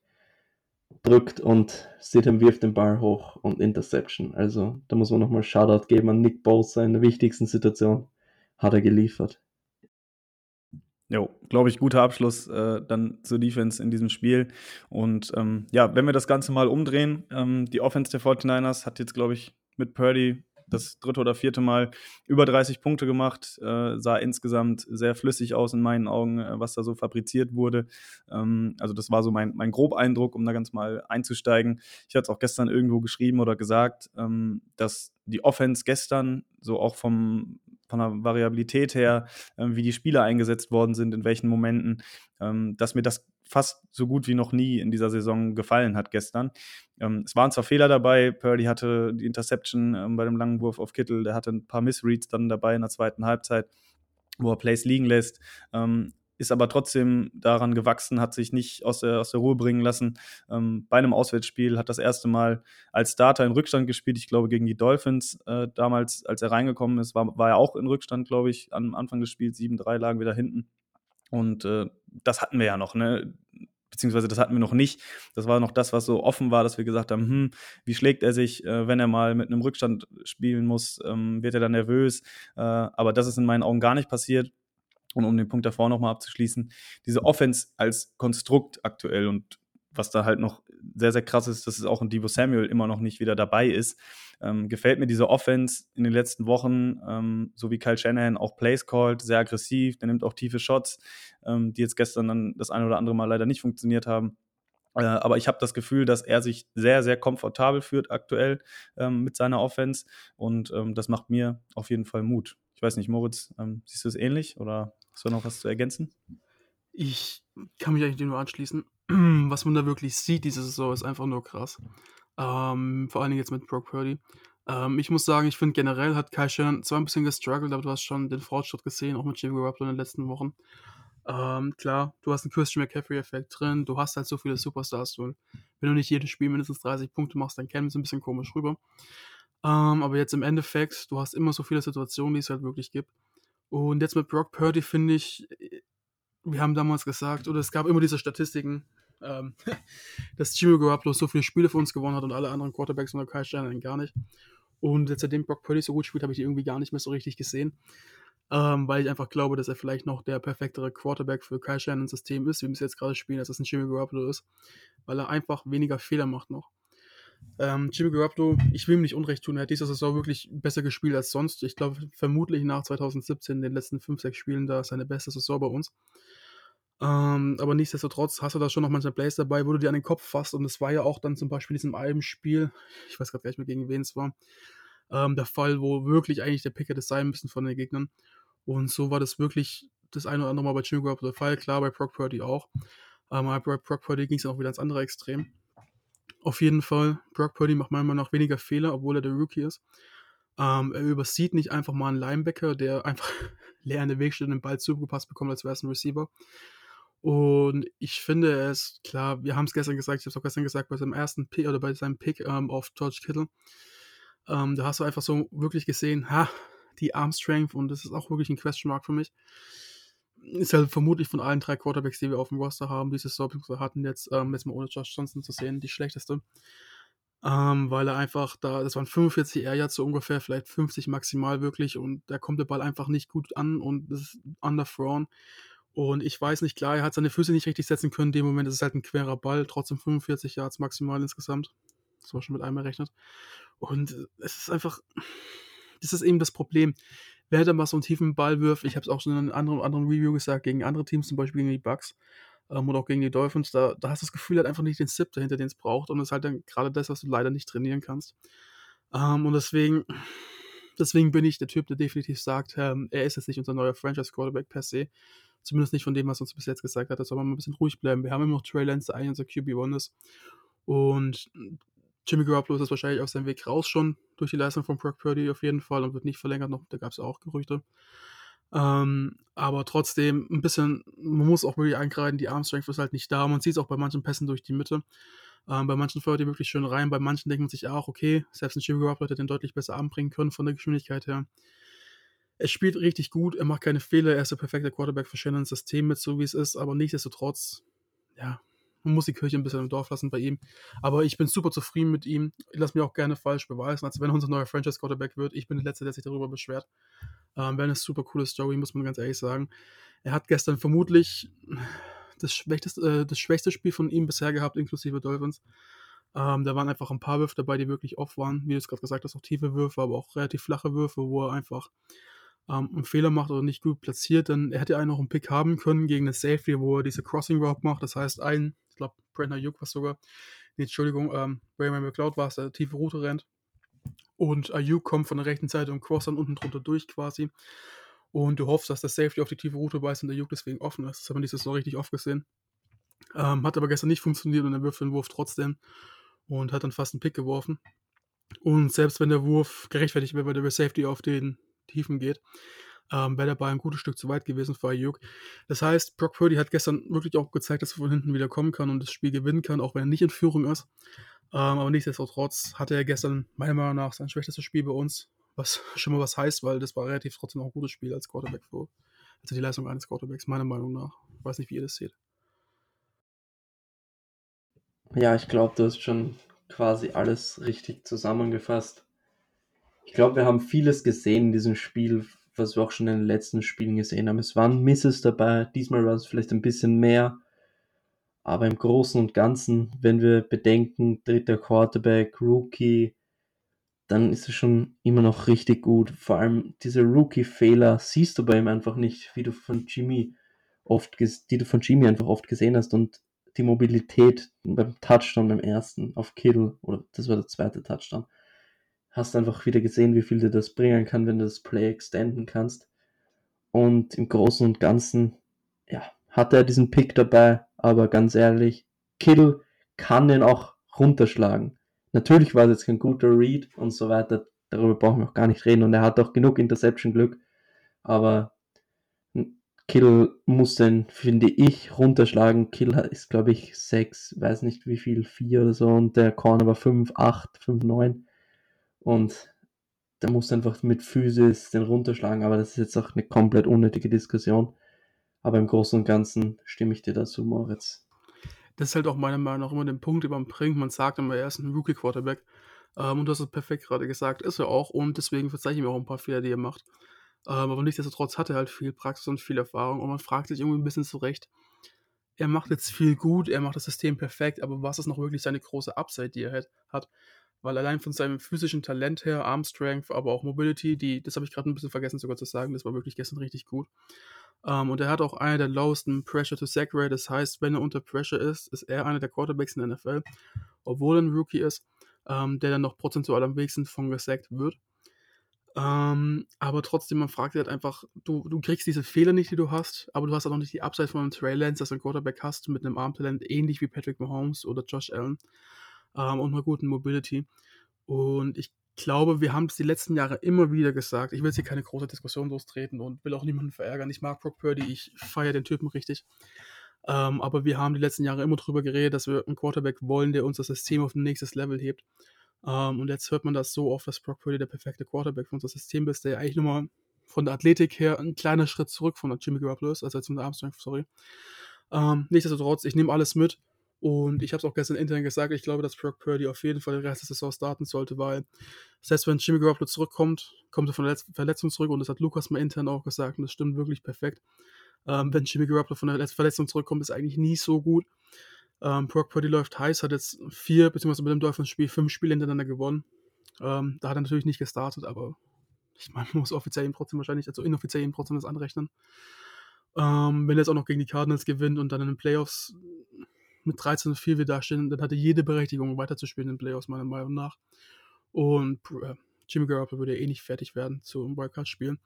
drückt und Stidham wirft den Ball hoch und Interception. Also da muss man nochmal Shoutout geben an Nick Bosa in der wichtigsten Situation. Hat er geliefert. Jo, glaube ich, guter Abschluss äh, dann zur Defense in diesem Spiel. Und ähm, ja, wenn wir das Ganze mal umdrehen, ähm, die Offense der 49ers hat jetzt, glaube ich, mit Purdy das dritte oder vierte Mal über 30 Punkte gemacht, äh, sah insgesamt sehr flüssig aus in meinen Augen, äh, was da so fabriziert wurde. Ähm, also das war so mein, mein Grobeindruck, um da ganz mal einzusteigen. Ich hatte es auch gestern irgendwo geschrieben oder gesagt, ähm, dass die Offense gestern so auch vom von der Variabilität her, äh, wie die Spieler eingesetzt worden sind, in welchen Momenten, ähm, dass mir das fast so gut wie noch nie in dieser Saison gefallen hat gestern. Ähm, es waren zwar Fehler dabei, Purdy hatte die Interception ähm, bei dem langen Wurf auf Kittel, der hatte ein paar Missreads dann dabei in der zweiten Halbzeit, wo er Plays liegen lässt. Ähm, ist aber trotzdem daran gewachsen, hat sich nicht aus der, aus der Ruhe bringen lassen. Ähm, bei einem Auswärtsspiel hat das erste Mal als Starter in Rückstand gespielt, ich glaube gegen die Dolphins äh, damals, als er reingekommen ist, war, war er auch in Rückstand, glaube ich, am Anfang des Spiels, 7-3 lagen wir da hinten. Und äh, das hatten wir ja noch, ne? beziehungsweise das hatten wir noch nicht. Das war noch das, was so offen war, dass wir gesagt haben, hm, wie schlägt er sich, äh, wenn er mal mit einem Rückstand spielen muss, ähm, wird er dann nervös. Äh, aber das ist in meinen Augen gar nicht passiert. Und um den Punkt davor nochmal abzuschließen, diese Offense als Konstrukt aktuell und was da halt noch sehr, sehr krass ist, dass es auch ein Divo Samuel immer noch nicht wieder dabei ist. Ähm, gefällt mir diese Offense in den letzten Wochen, ähm, so wie Kyle Shanahan auch Plays called, sehr aggressiv, der nimmt auch tiefe Shots, ähm, die jetzt gestern dann das eine oder andere Mal leider nicht funktioniert haben. Äh, aber ich habe das Gefühl, dass er sich sehr, sehr komfortabel führt aktuell ähm, mit seiner Offense und ähm, das macht mir auf jeden Fall Mut. Ich weiß nicht, Moritz, ähm, siehst du es ähnlich oder hast du noch was zu ergänzen? Ich kann mich eigentlich nur anschließen. Was man da wirklich sieht, diese Saison, ist einfach nur krass. Ähm, vor allen Dingen jetzt mit Brock Purdy. Ähm, ich muss sagen, ich finde generell hat Kai Shannon zwar ein bisschen gestruggelt, aber du hast schon den Fortschritt gesehen, auch mit Jimmy Garoppolo in den letzten Wochen. Ähm, klar, du hast einen Christian McCaffrey-Effekt drin, du hast halt so viele Superstars drin. Wenn du nicht jedes Spiel mindestens 30 Punkte machst, dann käme es ein bisschen komisch rüber. Ähm, aber jetzt im Endeffekt, du hast immer so viele Situationen, die es halt wirklich gibt. Und jetzt mit Brock Purdy finde ich, wir haben damals gesagt, oder es gab immer diese Statistiken, ähm, dass Jimmy Garoppolo so viele Spiele für uns gewonnen hat und alle anderen Quarterbacks unter Kai Steiner gar nicht. Und jetzt, seitdem Brock Purdy so gut spielt, habe ich die irgendwie gar nicht mehr so richtig gesehen. Ähm, weil ich einfach glaube, dass er vielleicht noch der perfektere Quarterback für Kai Shannons System ist, wie wir es jetzt gerade spielen, als es ein Jimmy Garoppolo ist. Weil er einfach weniger Fehler macht noch. Ähm, Jimmy Garoppolo, ich will ihm nicht Unrecht tun, er hat diese Saison wirklich besser gespielt als sonst. Ich glaube, vermutlich nach 2017, in den letzten 5, 6 Spielen, da ist seine beste Saison bei uns. Ähm, aber nichtsdestotrotz hast du da schon noch manchmal Plays dabei, wo du dir an den Kopf fasst. Und es war ja auch dann zum Beispiel in diesem einen Spiel, ich weiß gerade gar nicht mehr gegen wen es war, ähm, der Fall, wo wirklich eigentlich der Pick hätte sein müssen von den Gegnern. Und so war das wirklich das eine oder andere Mal bei Jimmy Garoppolo der Fall. Klar, bei Brock Purdy auch. Ähm, aber bei Brock Purdy ging es auch wieder ins andere Extrem. Auf jeden Fall, Brock Purdy macht manchmal noch weniger Fehler, obwohl er der Rookie ist. Ähm, er übersieht nicht einfach mal einen Linebacker, der einfach leer in den Weg steht und den Ball zugepasst bekommt, als wäre es ein Receiver. Und ich finde es, klar, wir haben es gestern gesagt, ich habe es auch gestern gesagt, bei seinem ersten Pick oder bei seinem Pick ähm, auf George Kittle, ähm, da hast du einfach so wirklich gesehen, ha, die Arm Strength und das ist auch wirklich ein Question Mark für mich. Ist halt vermutlich von allen drei Quarterbacks, die wir auf dem Roster haben, dieses Saison hatten jetzt, ähm, jetzt mal ohne Josh Johnson zu sehen, die schlechteste. Ähm, weil er einfach da, das waren 45 Air Yards so ungefähr, vielleicht 50 maximal wirklich und da kommt der Ball einfach nicht gut an und das ist underthrown. Und ich weiß nicht, klar, er hat seine Füße nicht richtig setzen können. In dem Moment ist es halt ein querer Ball, trotzdem 45 Yards maximal insgesamt. Das war schon mit einem errechnet. Und es ist einfach, das ist eben das Problem. Wer da mal so einen tiefen Ball wirft, ich habe es auch schon in einem anderen, anderen Review gesagt, gegen andere Teams, zum Beispiel gegen die Bucks ähm, oder auch gegen die Dolphins, da, da hast du das Gefühl, hat einfach nicht den Zip dahinter, den es braucht. Und das ist halt dann gerade das, was du leider nicht trainieren kannst. Ähm, und deswegen, deswegen bin ich der Typ, der definitiv sagt, ähm, er ist jetzt nicht unser neuer Franchise-Quarterback per se. Zumindest nicht von dem, was uns bis jetzt gesagt hat. Da soll man mal ein bisschen ruhig bleiben. Wir haben immer noch Trey Lance, der eigentlich unser QB1 ist. Und Jimmy Garoppolo ist wahrscheinlich auf seinem Weg raus schon durch die Leistung von Brock Purdy auf jeden Fall und wird nicht verlängert noch. Da gab es auch Gerüchte. Ähm, aber trotzdem ein bisschen, man muss auch wirklich angreifen, die Armstrength ist halt nicht da. Man sieht es auch bei manchen Pässen durch die Mitte. Ähm, bei manchen feuert er wirklich schön rein, bei manchen denkt man sich auch, okay, selbst ein Jimmy Garoppolo hätte den deutlich besser anbringen können von der Geschwindigkeit her. Er spielt richtig gut, er macht keine Fehler, er ist der perfekte Quarterback für Shannons System mit, so wie es ist, aber nichtsdestotrotz, ja, man muss die Kirche ein bisschen im Dorf lassen bei ihm. Aber ich bin super zufrieden mit ihm. Ich lasse mich auch gerne falsch beweisen, als wenn er unser neuer Franchise-Quarterback wird. Ich bin der Letzte, der sich darüber beschwert. Ähm, wäre eine super coole Story, muss man ganz ehrlich sagen. Er hat gestern vermutlich das schwächste, äh, das schwächste Spiel von ihm bisher gehabt, inklusive Dolphins. Ähm, da waren einfach ein paar Würfe dabei, die wirklich off waren. Wie du es gerade gesagt hast, auch tiefe Würfe, aber auch relativ flache Würfe, wo er einfach ähm, einen Fehler macht oder nicht gut platziert. Dann er hätte einen noch einen Pick haben können gegen eine Safety, wo er diese Crossing Route macht. Das heißt, ein, glaube, Brandon Ayuk war sogar, nee, Entschuldigung, ähm, Raymond McLeod war es, der tiefe Route rennt. Und Ayuk kommt von der rechten Seite und cross dann unten drunter durch quasi. Und du hoffst, dass der Safety auf die tiefe Route beißt und der Ayuk deswegen offen ist. Das haben wir dieses Saison richtig oft gesehen. Ähm, hat aber gestern nicht funktioniert und er wirft den Wurf trotzdem und hat dann fast einen Pick geworfen. Und selbst wenn der Wurf gerechtfertigt wäre, weil der Safety auf den Tiefen geht, ähm, wäre Ball ein gutes Stück zu weit gewesen für Ayuk. Das heißt, Brock Purdy hat gestern wirklich auch gezeigt, dass er von hinten wieder kommen kann und das Spiel gewinnen kann, auch wenn er nicht in Führung ist. Ähm, aber nichtsdestotrotz hatte er gestern meiner Meinung nach sein schwächstes Spiel bei uns, was schon mal was heißt, weil das war relativ trotzdem auch ein gutes Spiel als Quarterback für, also die Leistung eines Quarterbacks, meiner Meinung nach. Ich weiß nicht, wie ihr das seht. Ja, ich glaube, du hast schon quasi alles richtig zusammengefasst. Ich glaube, wir haben vieles gesehen in diesem Spiel, was wir auch schon in den letzten Spielen gesehen haben. Es waren Misses dabei, diesmal war es vielleicht ein bisschen mehr. Aber im Großen und Ganzen, wenn wir bedenken, dritter Quarterback, Rookie, dann ist es schon immer noch richtig gut. Vor allem diese Rookie-Fehler siehst du bei ihm einfach nicht, wie du von Jimmy oft, die du von Jimmy einfach oft gesehen hast. Und die Mobilität beim Touchdown beim ersten auf Kittle, oder das war der zweite Touchdown, hast einfach wieder gesehen, wie viel dir das bringen kann, wenn du das Play extenden kannst. Und im Großen und Ganzen, ja, hatte er diesen Pick dabei, aber ganz ehrlich, Kittle kann den auch runterschlagen. Natürlich war es jetzt kein guter Read und so weiter, darüber brauchen wir auch gar nicht reden und er hat auch genug Interception-Glück, aber Kill muss den, finde ich, runterschlagen. Kill ist, glaube ich, 6, weiß nicht wie viel, 4 oder so. Und der Corner war 5, 8, 5, 9. Und der muss einfach mit Physis den runterschlagen. Aber das ist jetzt auch eine komplett unnötige Diskussion. Aber im Großen und Ganzen stimme ich dir dazu, Moritz. Das ist halt auch meiner Meinung nach immer den Punkt überbringt. Man sagt immer, er ist ein Rookie-Quarterback. Ähm, und du hast es perfekt gerade gesagt, ist er auch. Und deswegen verzeichne ich mir auch ein paar Fehler, die er macht. Ähm, aber nichtsdestotrotz hat er halt viel Praxis und viel Erfahrung und man fragt sich irgendwie ein bisschen zurecht, er macht jetzt viel gut, er macht das System perfekt, aber was ist noch wirklich seine große Upside, die er hat? Weil allein von seinem physischen Talent her, Arm Strength, aber auch Mobility, die, das habe ich gerade ein bisschen vergessen sogar zu sagen, das war wirklich gestern richtig gut. Um, ähm, und er hat auch eine der lowesten Pressure to Sack Rate, das heißt, wenn er unter Pressure ist, ist er einer der Quarterbacks in der NFL, obwohl er ein Rookie ist, um, ähm, der dann noch prozentual am wenigsten von gesackt wird. Ähm, aber trotzdem, man fragt sich halt einfach, du, du kriegst diese Fehler nicht, die du hast, aber du hast auch noch nicht die Upside von einem Trey Lance, dass du einen Quarterback hast mit einem Armtalent, ähnlich wie Patrick Mahomes oder Josh Allen ähm, und einer guten Mobility. Und ich glaube, wir haben es die letzten Jahre immer wieder gesagt. Ich will jetzt hier keine große Diskussion lostreten und will auch niemanden verärgern. Ich mag Brock Purdy, ich feiere den Typen richtig. Ähm, aber wir haben die letzten Jahre immer darüber geredet, dass wir einen Quarterback wollen, der uns das System auf ein nächstes Level hebt. Ähm, und jetzt hört man das so oft, dass Brock Purdy der perfekte Quarterback für unser System ist, der eigentlich nur mal von der Athletik her ein kleiner Schritt zurück von der Jimmy Garoppolo ist, also jetzt von der Armstrong, sorry. Ähm, nichtsdestotrotz, ich nehme alles mit und ich habe es auch gestern intern gesagt, ich glaube, dass Brock Purdy auf jeden Fall den Rest der Saison starten sollte, weil selbst wenn Jimmy Garoppolo zurückkommt, kommt er von der Verletzung zurück und das hat Lukas mal intern auch gesagt und das stimmt wirklich perfekt. Ähm, wenn Jimmy Garoppolo von der Verletzung zurückkommt, ist eigentlich nie so gut. Ähm, Brock Purdy läuft heiß, hat jetzt vier, beziehungsweise mit dem Dolphins-Spiel fünf Spiele hintereinander gewonnen. Ähm, da hat er natürlich nicht gestartet, aber ich meine, man muss offiziell ihm trotzdem wahrscheinlich, also inoffiziell ihm trotzdem das anrechnen. Ähm, wenn er jetzt auch noch gegen die Cardinals gewinnt und dann in den Playoffs mit 13 und 4 wieder dastehen, dann hat er jede Berechtigung, weiterzuspielen in Playoffs, meiner Meinung nach. Und äh, Jimmy Garoppolo würde ja eh nicht fertig werden zum Wildcard-Spielen.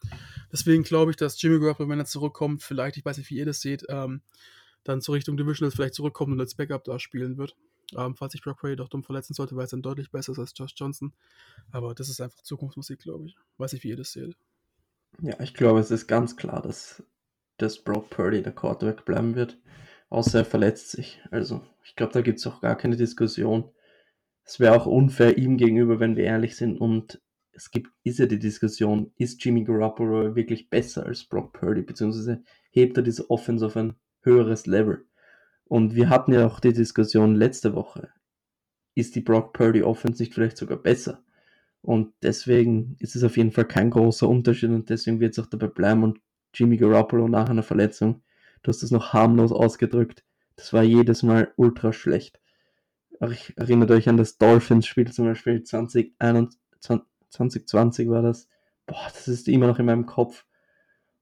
Deswegen glaube ich, dass Jimmy Garoppolo, wenn er zurückkommt, vielleicht, ich weiß nicht, wie ihr das seht, ähm, dann zur Richtung Divisionals vielleicht zurückkommen und als Backup da spielen wird. Ähm, falls sich Brock Purdy doch dumm verletzen sollte, weil es dann deutlich besser ist als Josh Johnson. Aber das ist einfach Zukunftsmusik, glaube ich. Weiß nicht, wie ihr das seht. Ja, ich glaube, es ist ganz klar, dass, dass Brock Purdy der Quarterback bleiben wird. Außer er verletzt sich. Also ich glaube, da gibt es auch gar keine Diskussion. Es wäre auch unfair ihm gegenüber, wenn wir ehrlich sind. Und es gibt, ist ja die Diskussion, ist Jimmy Garoppolo wirklich besser als Brock Purdy, beziehungsweise hebt er diese Offense auf ein höheres Level? Und wir hatten ja auch die Diskussion letzte Woche. Ist die Brock Purdy Offense nicht vielleicht sogar besser? Und deswegen ist es auf jeden Fall kein großer Unterschied und deswegen wird es auch dabei bleiben. Und Jimmy Garoppolo nach einer Verletzung, du hast das noch harmlos ausgedrückt, das war jedes Mal ultra schlecht. Ich erinnert euch an das Dolphins-Spiel zum Beispiel 2021, 2020 war das. Boah, das ist immer noch in meinem Kopf.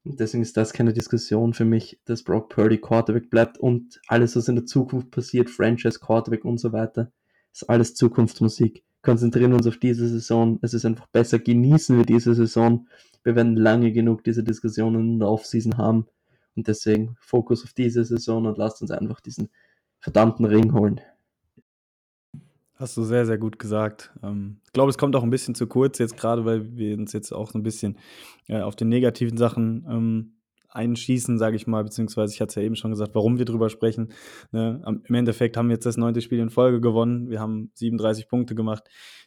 Und deswegen ist das keine Diskussion für mich, dass Brock Purdy Quarterback bleibt und alles, was in der Zukunft passiert, Franchise Quarterback und so weiter, ist alles Zukunftsmusik. Konzentrieren wir uns auf diese Saison. Es ist einfach besser. Genießen wir diese Saison. Wir werden lange genug diese Diskussionen in der Offseason haben. Und deswegen Fokus auf diese Saison und lasst uns einfach diesen verdammten Ring holen. Hast du sehr, sehr gut gesagt. Ähm, ich glaube, es kommt auch ein bisschen zu kurz jetzt gerade, weil wir uns jetzt auch so ein bisschen äh, auf den negativen Sachen ähm, einschießen, sage ich mal, beziehungsweise ich hatte es ja eben schon gesagt, warum wir drüber sprechen. Ne? Im Endeffekt haben wir jetzt das neunte Spiel in Folge gewonnen. Wir haben 37 Punkte gemacht.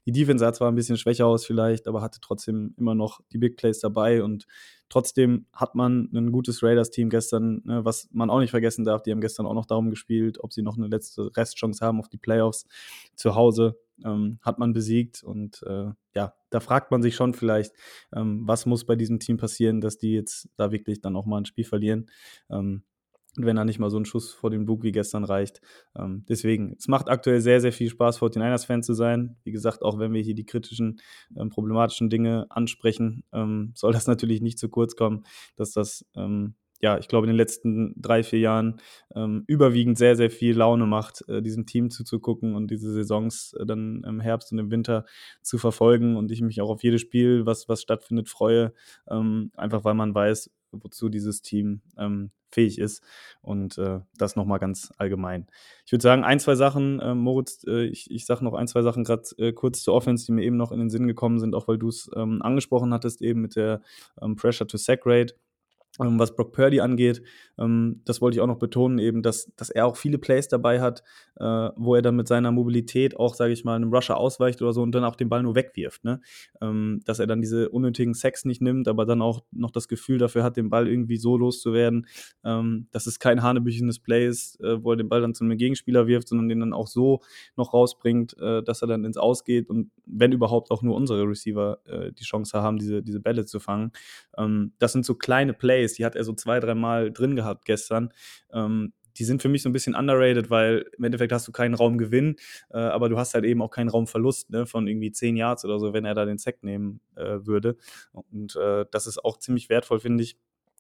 Die Defense sah zwar ein bisschen schwächer aus vielleicht, aber hatte trotzdem immer noch die Big Plays dabei und Trotzdem hat man ein gutes Raiders-Team gestern, ne, was man auch nicht vergessen darf. Die haben gestern auch noch darum gespielt, ob sie noch eine letzte Restchance haben auf die Playoffs zu Hause. Ähm, hat man besiegt und äh, ja, da fragt man sich schon vielleicht, ähm, was muss bei diesem Team passieren, dass die jetzt da wirklich dann auch mal ein Spiel verlieren. Ähm, wenn da nicht mal so ein Schuss vor den Bug wie gestern reicht. Ähm, deswegen, es macht aktuell sehr, sehr viel Spaß, 49ers-Fan zu sein. Wie gesagt, auch wenn wir hier die kritischen, ähm, problematischen Dinge ansprechen, ähm, soll das natürlich nicht zu kurz kommen, dass das, ja, ich glaube, in den letzten drei, vier Jahren ähm, überwiegend sehr, sehr viel Laune macht, äh, diesem Team zuzugucken und diese Saisons äh, dann im Herbst und im Winter zu verfolgen und ich mich auch auf jedes Spiel, was, was stattfindet, freue, ähm, einfach weil man weiß, wozu dieses Team ähm, fähig ist. Und äh, das nochmal ganz allgemein. Ich würde sagen, ein, zwei Sachen, äh, Moritz, äh, ich, ich sage noch ein, zwei Sachen gerade äh, kurz zur Offense, die mir eben noch in den Sinn gekommen sind, auch weil du es ähm, angesprochen hattest, eben mit der ähm, Pressure to Sack Rate. Ähm, was Brock Purdy angeht, ähm, das wollte ich auch noch betonen, eben, dass, dass er auch viele Plays dabei hat, äh, wo er dann mit seiner Mobilität auch, sage ich mal, einem Rusher ausweicht oder so und dann auch den Ball nur wegwirft. Ne? Ähm, dass er dann diese unnötigen Sex nicht nimmt, aber dann auch noch das Gefühl dafür hat, den Ball irgendwie so loszuwerden, dass es kein hanebüchenes Play ist, äh, wo er den Ball dann zu einem Gegenspieler wirft, sondern den dann auch so noch rausbringt, äh, dass er dann ins Ausgeht und wenn überhaupt auch nur unsere Receiver die Chance haben, diese, diese Bälle zu fangen. Das sind so kleine Plays, die hat er so zwei, dreimal drin gehabt gestern. Ähm, die sind für mich so ein bisschen underrated, weil im Endeffekt hast du keinen Raumgewinn, äh, aber du hast halt eben auch keinen Raumverlust ne, von irgendwie 10 Yards oder so, wenn er da den Sack nehmen äh, würde. Und äh, das ist auch ziemlich wertvoll, finde ich,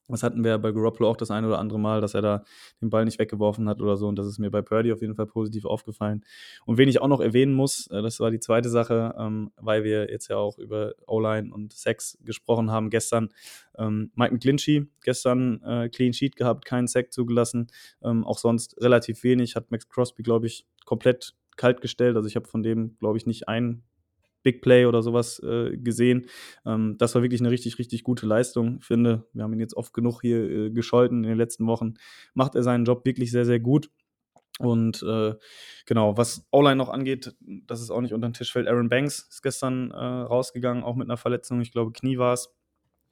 das hatten wir bei Garoppolo auch das eine oder andere Mal, dass er da den Ball nicht weggeworfen hat oder so. Und das ist mir bei Purdy auf jeden Fall positiv aufgefallen. Und wen ich auch noch erwähnen muss, äh, das war die zweite Sache, ähm, weil wir jetzt ja auch über O-Line und Sex gesprochen haben. Gestern ähm, Mike McGlinchey, gestern äh, Clean Sheet gehabt, keinen Sack zugelassen. Ähm, auch sonst relativ wenig. Hat Max Crosby, glaube ich, komplett kalt gestellt. Also ich habe von dem, glaube ich, nicht einen Big Play oder sowas äh, gesehen. Ähm, das war wirklich eine richtig, richtig gute Leistung. Finde, wir haben ihn jetzt oft genug hier äh, gescholten in den letzten Wochen. Macht er seinen Job wirklich sehr, sehr gut. Und äh, genau, was O-Line noch angeht, das ist auch nicht unter den Tisch fällt. Aaron Banks ist gestern äh, rausgegangen, auch mit einer Verletzung. Ich glaube, Knie war es.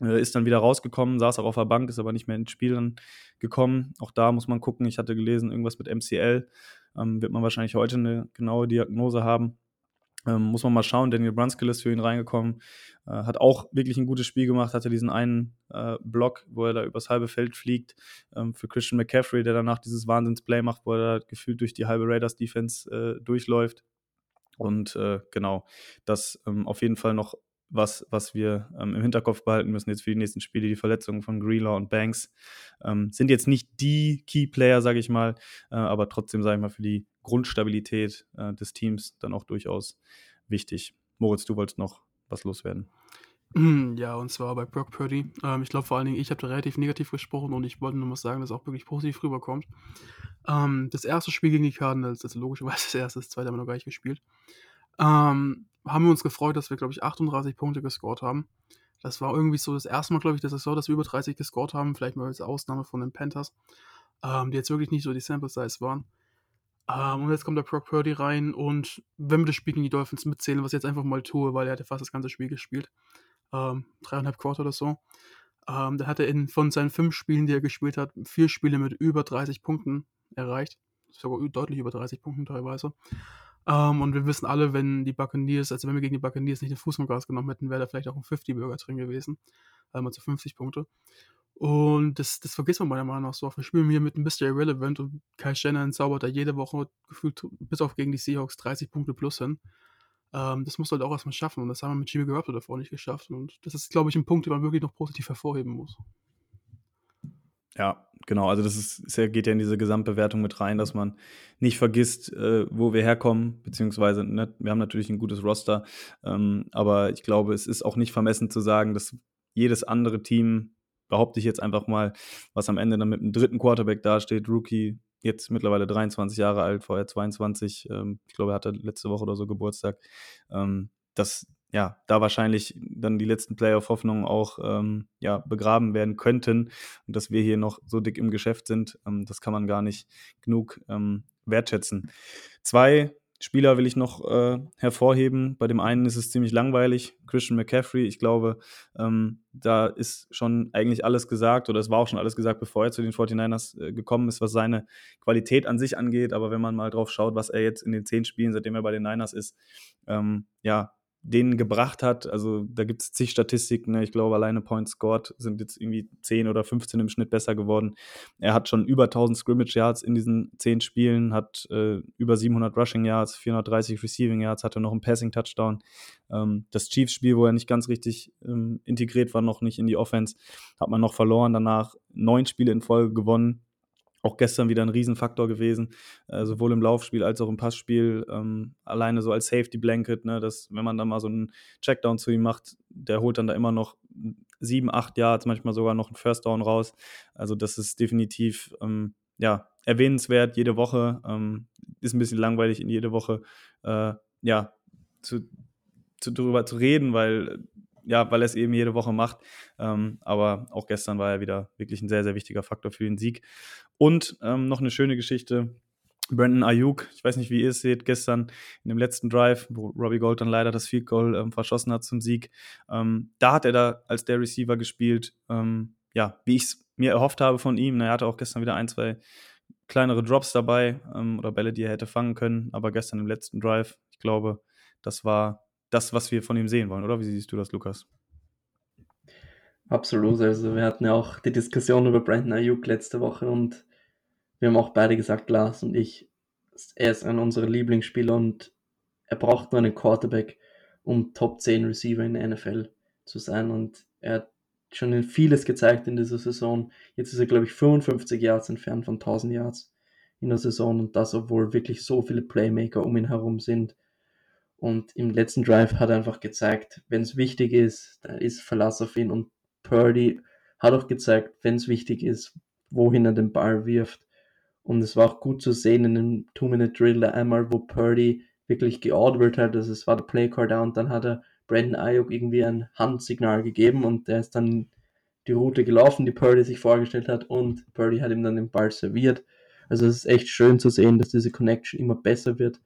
Äh, ist dann wieder rausgekommen, saß auch auf der Bank, ist aber nicht mehr ins Spiel dann gekommen. Auch da muss man gucken. Ich hatte gelesen, irgendwas mit MCL. Ähm, wird man wahrscheinlich heute eine genaue Diagnose haben. Ähm, muss man mal schauen. Daniel Brunskill ist für ihn reingekommen. Äh, hat auch wirklich ein gutes Spiel gemacht. Hatte diesen einen äh, Block, wo er da übers halbe Feld fliegt. Ähm, für Christian McCaffrey, der danach dieses Wahnsinnsplay macht, wo er da gefühlt durch die halbe Raiders-Defense äh, durchläuft. Und äh, genau, das ähm, auf jeden Fall noch was, was wir ähm, im Hinterkopf behalten müssen jetzt für die nächsten Spiele. Die Verletzungen von Greelaw und Banks ähm, sind jetzt nicht die Key Player, sage ich mal, äh, aber trotzdem, sage ich mal, für die Grundstabilität äh, des Teams dann auch durchaus wichtig. Moritz, du wolltest noch was loswerden. Ja, und zwar bei Brock Purdy. Ähm, ich glaube vor allen Dingen, ich habe da relativ negativ gesprochen und ich wollte nur mal sagen, dass es auch wirklich positiv rüberkommt. Ähm, das erste Spiel gegen die Cardinals, also logischerweise das erste, das zweite haben wir noch gar nicht gespielt. Ähm, haben wir uns gefreut, dass wir, glaube ich, 38 Punkte gescored haben. Das war irgendwie so das erste Mal, glaube ich, der Saison, dass wir über 30 gescored haben. Vielleicht mal als Ausnahme von den Panthers. ähm, die jetzt wirklich nicht so die Sample Size waren. Ähm, und jetzt kommt der Brock Purdy rein und wenn wir das Spiel gegen die Dolphins mitzählen, was ich jetzt einfach mal tue, weil er hatte fast das ganze Spiel gespielt, ähm, dreieinhalb Quarter oder so, ähm, da hat er in, von seinen fünf Spielen, die er gespielt hat, vier Spiele mit über 30 Punkten erreicht. Sogar deutlich über 30 Punkten teilweise. Und wir wissen alle, wenn die Buccaneers, also wenn wir gegen die Buccaneers nicht den Fuß vom Gas genommen hätten, wäre da vielleicht auch ein 50-Burger drin gewesen. Also 50 Punkte. Und das, das vergisst man meiner Meinung nach so. Wir spielen hier mit ein bisschen irrelevant und Kai Shannon zaubert da jede Woche gefühlt bis auf gegen die Seahawks 30 Punkte plus hin. Ähm, das muss halt auch erstmal schaffen und das haben wir mit Jimmy Garoppolo davor nicht geschafft. Und das ist, glaube ich, ein Punkt, den man wirklich noch positiv hervorheben muss. Ja, genau. Also das ist, ist geht ja in diese Gesamtbewertung mit rein, dass man nicht vergisst, äh, wo wir herkommen, beziehungsweise ne, wir haben natürlich ein gutes Roster, ähm, aber ich glaube, es ist auch nicht vermessen zu sagen, dass jedes andere Team, behaupte ich jetzt einfach mal, was am Ende dann mit einem dritten Quarterback dasteht, Rookie, jetzt mittlerweile 23 Jahre alt, vorher 22, ähm, ich glaube, er hatte letzte Woche oder so Geburtstag, ähm, dass ja, da wahrscheinlich dann die letzten Playoff-Hoffnungen auch ähm, ja, begraben werden könnten und dass wir hier noch so dick im Geschäft sind, ähm, das kann man gar nicht genug ähm, wertschätzen. Zwei Spieler will ich noch äh, hervorheben. Bei dem einen ist es ziemlich langweilig, Christian McCaffrey. Ich glaube, ähm, da ist schon eigentlich alles gesagt oder es war auch schon alles gesagt, bevor er zu den 49ers äh, gekommen ist, was seine Qualität an sich angeht. Aber wenn man mal drauf schaut, was er jetzt in den zehn Spielen, seitdem er bei den Niners ist, ähm, ja, denen gebracht hat. Also da gibt es zig Statistiken. Ne? Ich glaube, alleine Points scored sind jetzt irgendwie 10 oder 15 im Schnitt besser geworden. Er hat schon über 1000 Scrimmage Yards in diesen 10 Spielen, hat äh, über 700 Rushing Yards, 430 Receiving Yards, hatte noch einen Passing Touchdown. Ähm, das Chiefs-Spiel, wo er nicht ganz richtig ähm, integriert war, noch nicht in die Offense, hat man noch verloren. Danach neun Spiele in Folge gewonnen auch gestern wieder ein Riesenfaktor gewesen, äh, sowohl im Laufspiel als auch im Passspiel. Ähm, alleine so als Safety Blanket, ne, dass wenn man dann mal so einen Checkdown zu ihm macht, der holt dann da immer noch sieben, acht Yards, manchmal sogar noch einen First Down raus. Also das ist definitiv ähm, ja, erwähnenswert jede Woche. Ähm, ist ein bisschen langweilig in jede Woche äh, ja, zu, zu, darüber zu reden, weil ja, weil er es eben jede Woche macht. Ähm, aber auch gestern war er wieder wirklich ein sehr, sehr wichtiger Faktor für den Sieg. Und ähm, noch eine schöne Geschichte. Brandon Ayuk, ich weiß nicht, wie ihr es seht, gestern in dem letzten Drive, wo Robbie Gold dann leider das Field Goal ähm, verschossen hat zum Sieg. Ähm, da hat er da als der Receiver gespielt. Ähm, ja, wie ich es mir erhofft habe von ihm. Er hatte auch gestern wieder ein, zwei kleinere Drops dabei ähm, oder Bälle, die er hätte fangen können. Aber gestern im letzten Drive, ich glaube, das war das, was wir von ihm sehen wollen, oder? Wie siehst du das, Lukas? Absolut. Also wir hatten ja auch die Diskussion über Brandon Ayuk letzte Woche und wir haben auch beide gesagt, Lars und ich, er ist einer unserer Lieblingsspieler und er braucht nur einen Quarterback, um Top 10 Receiver in der NFL zu sein und er hat schon vieles gezeigt in dieser Saison. Jetzt ist er, glaube ich, 55 Yards entfernt von 1000 Yards in der Saison und das, obwohl wirklich so viele Playmaker um ihn herum sind. Und im letzten Drive hat er einfach gezeigt, wenn es wichtig ist, dann ist Verlass auf ihn. Und Purdy hat auch gezeigt, wenn es wichtig ist, wohin er den Ball wirft. Und es war auch gut zu sehen in dem Two-Minute-Drill einmal, wo Purdy wirklich geordert hat, also es war der Play-Call da und dann hat er Brandon Ayuk irgendwie ein Handsignal gegeben und der ist dann die Route gelaufen, die Purdy sich vorgestellt hat und Purdy hat ihm dann den Ball serviert. Also es ist echt schön zu sehen, dass diese Connection immer besser wird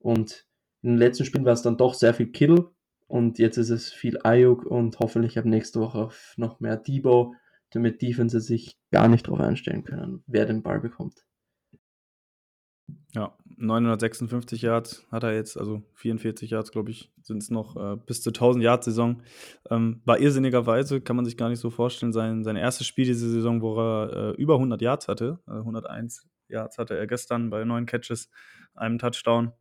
und in den letzten Spielen war es dann doch sehr viel Kill und jetzt ist es viel Ayuk und hoffentlich ab nächste Woche noch mehr Debo, damit Defense sich gar nicht darauf einstellen können, wer den Ball bekommt. Ja, 956 Yards hat er jetzt, also 44 Yards, glaube ich, sind es noch äh, bis zur 1000 Yards Saison. Ähm, war irrsinnigerweise, kann man sich gar nicht so vorstellen, sein, sein erstes Spiel diese Saison, wo er äh, über 100 Yards hatte. Äh, 101 Yards hatte er gestern bei neun Catches, einem Touchdown.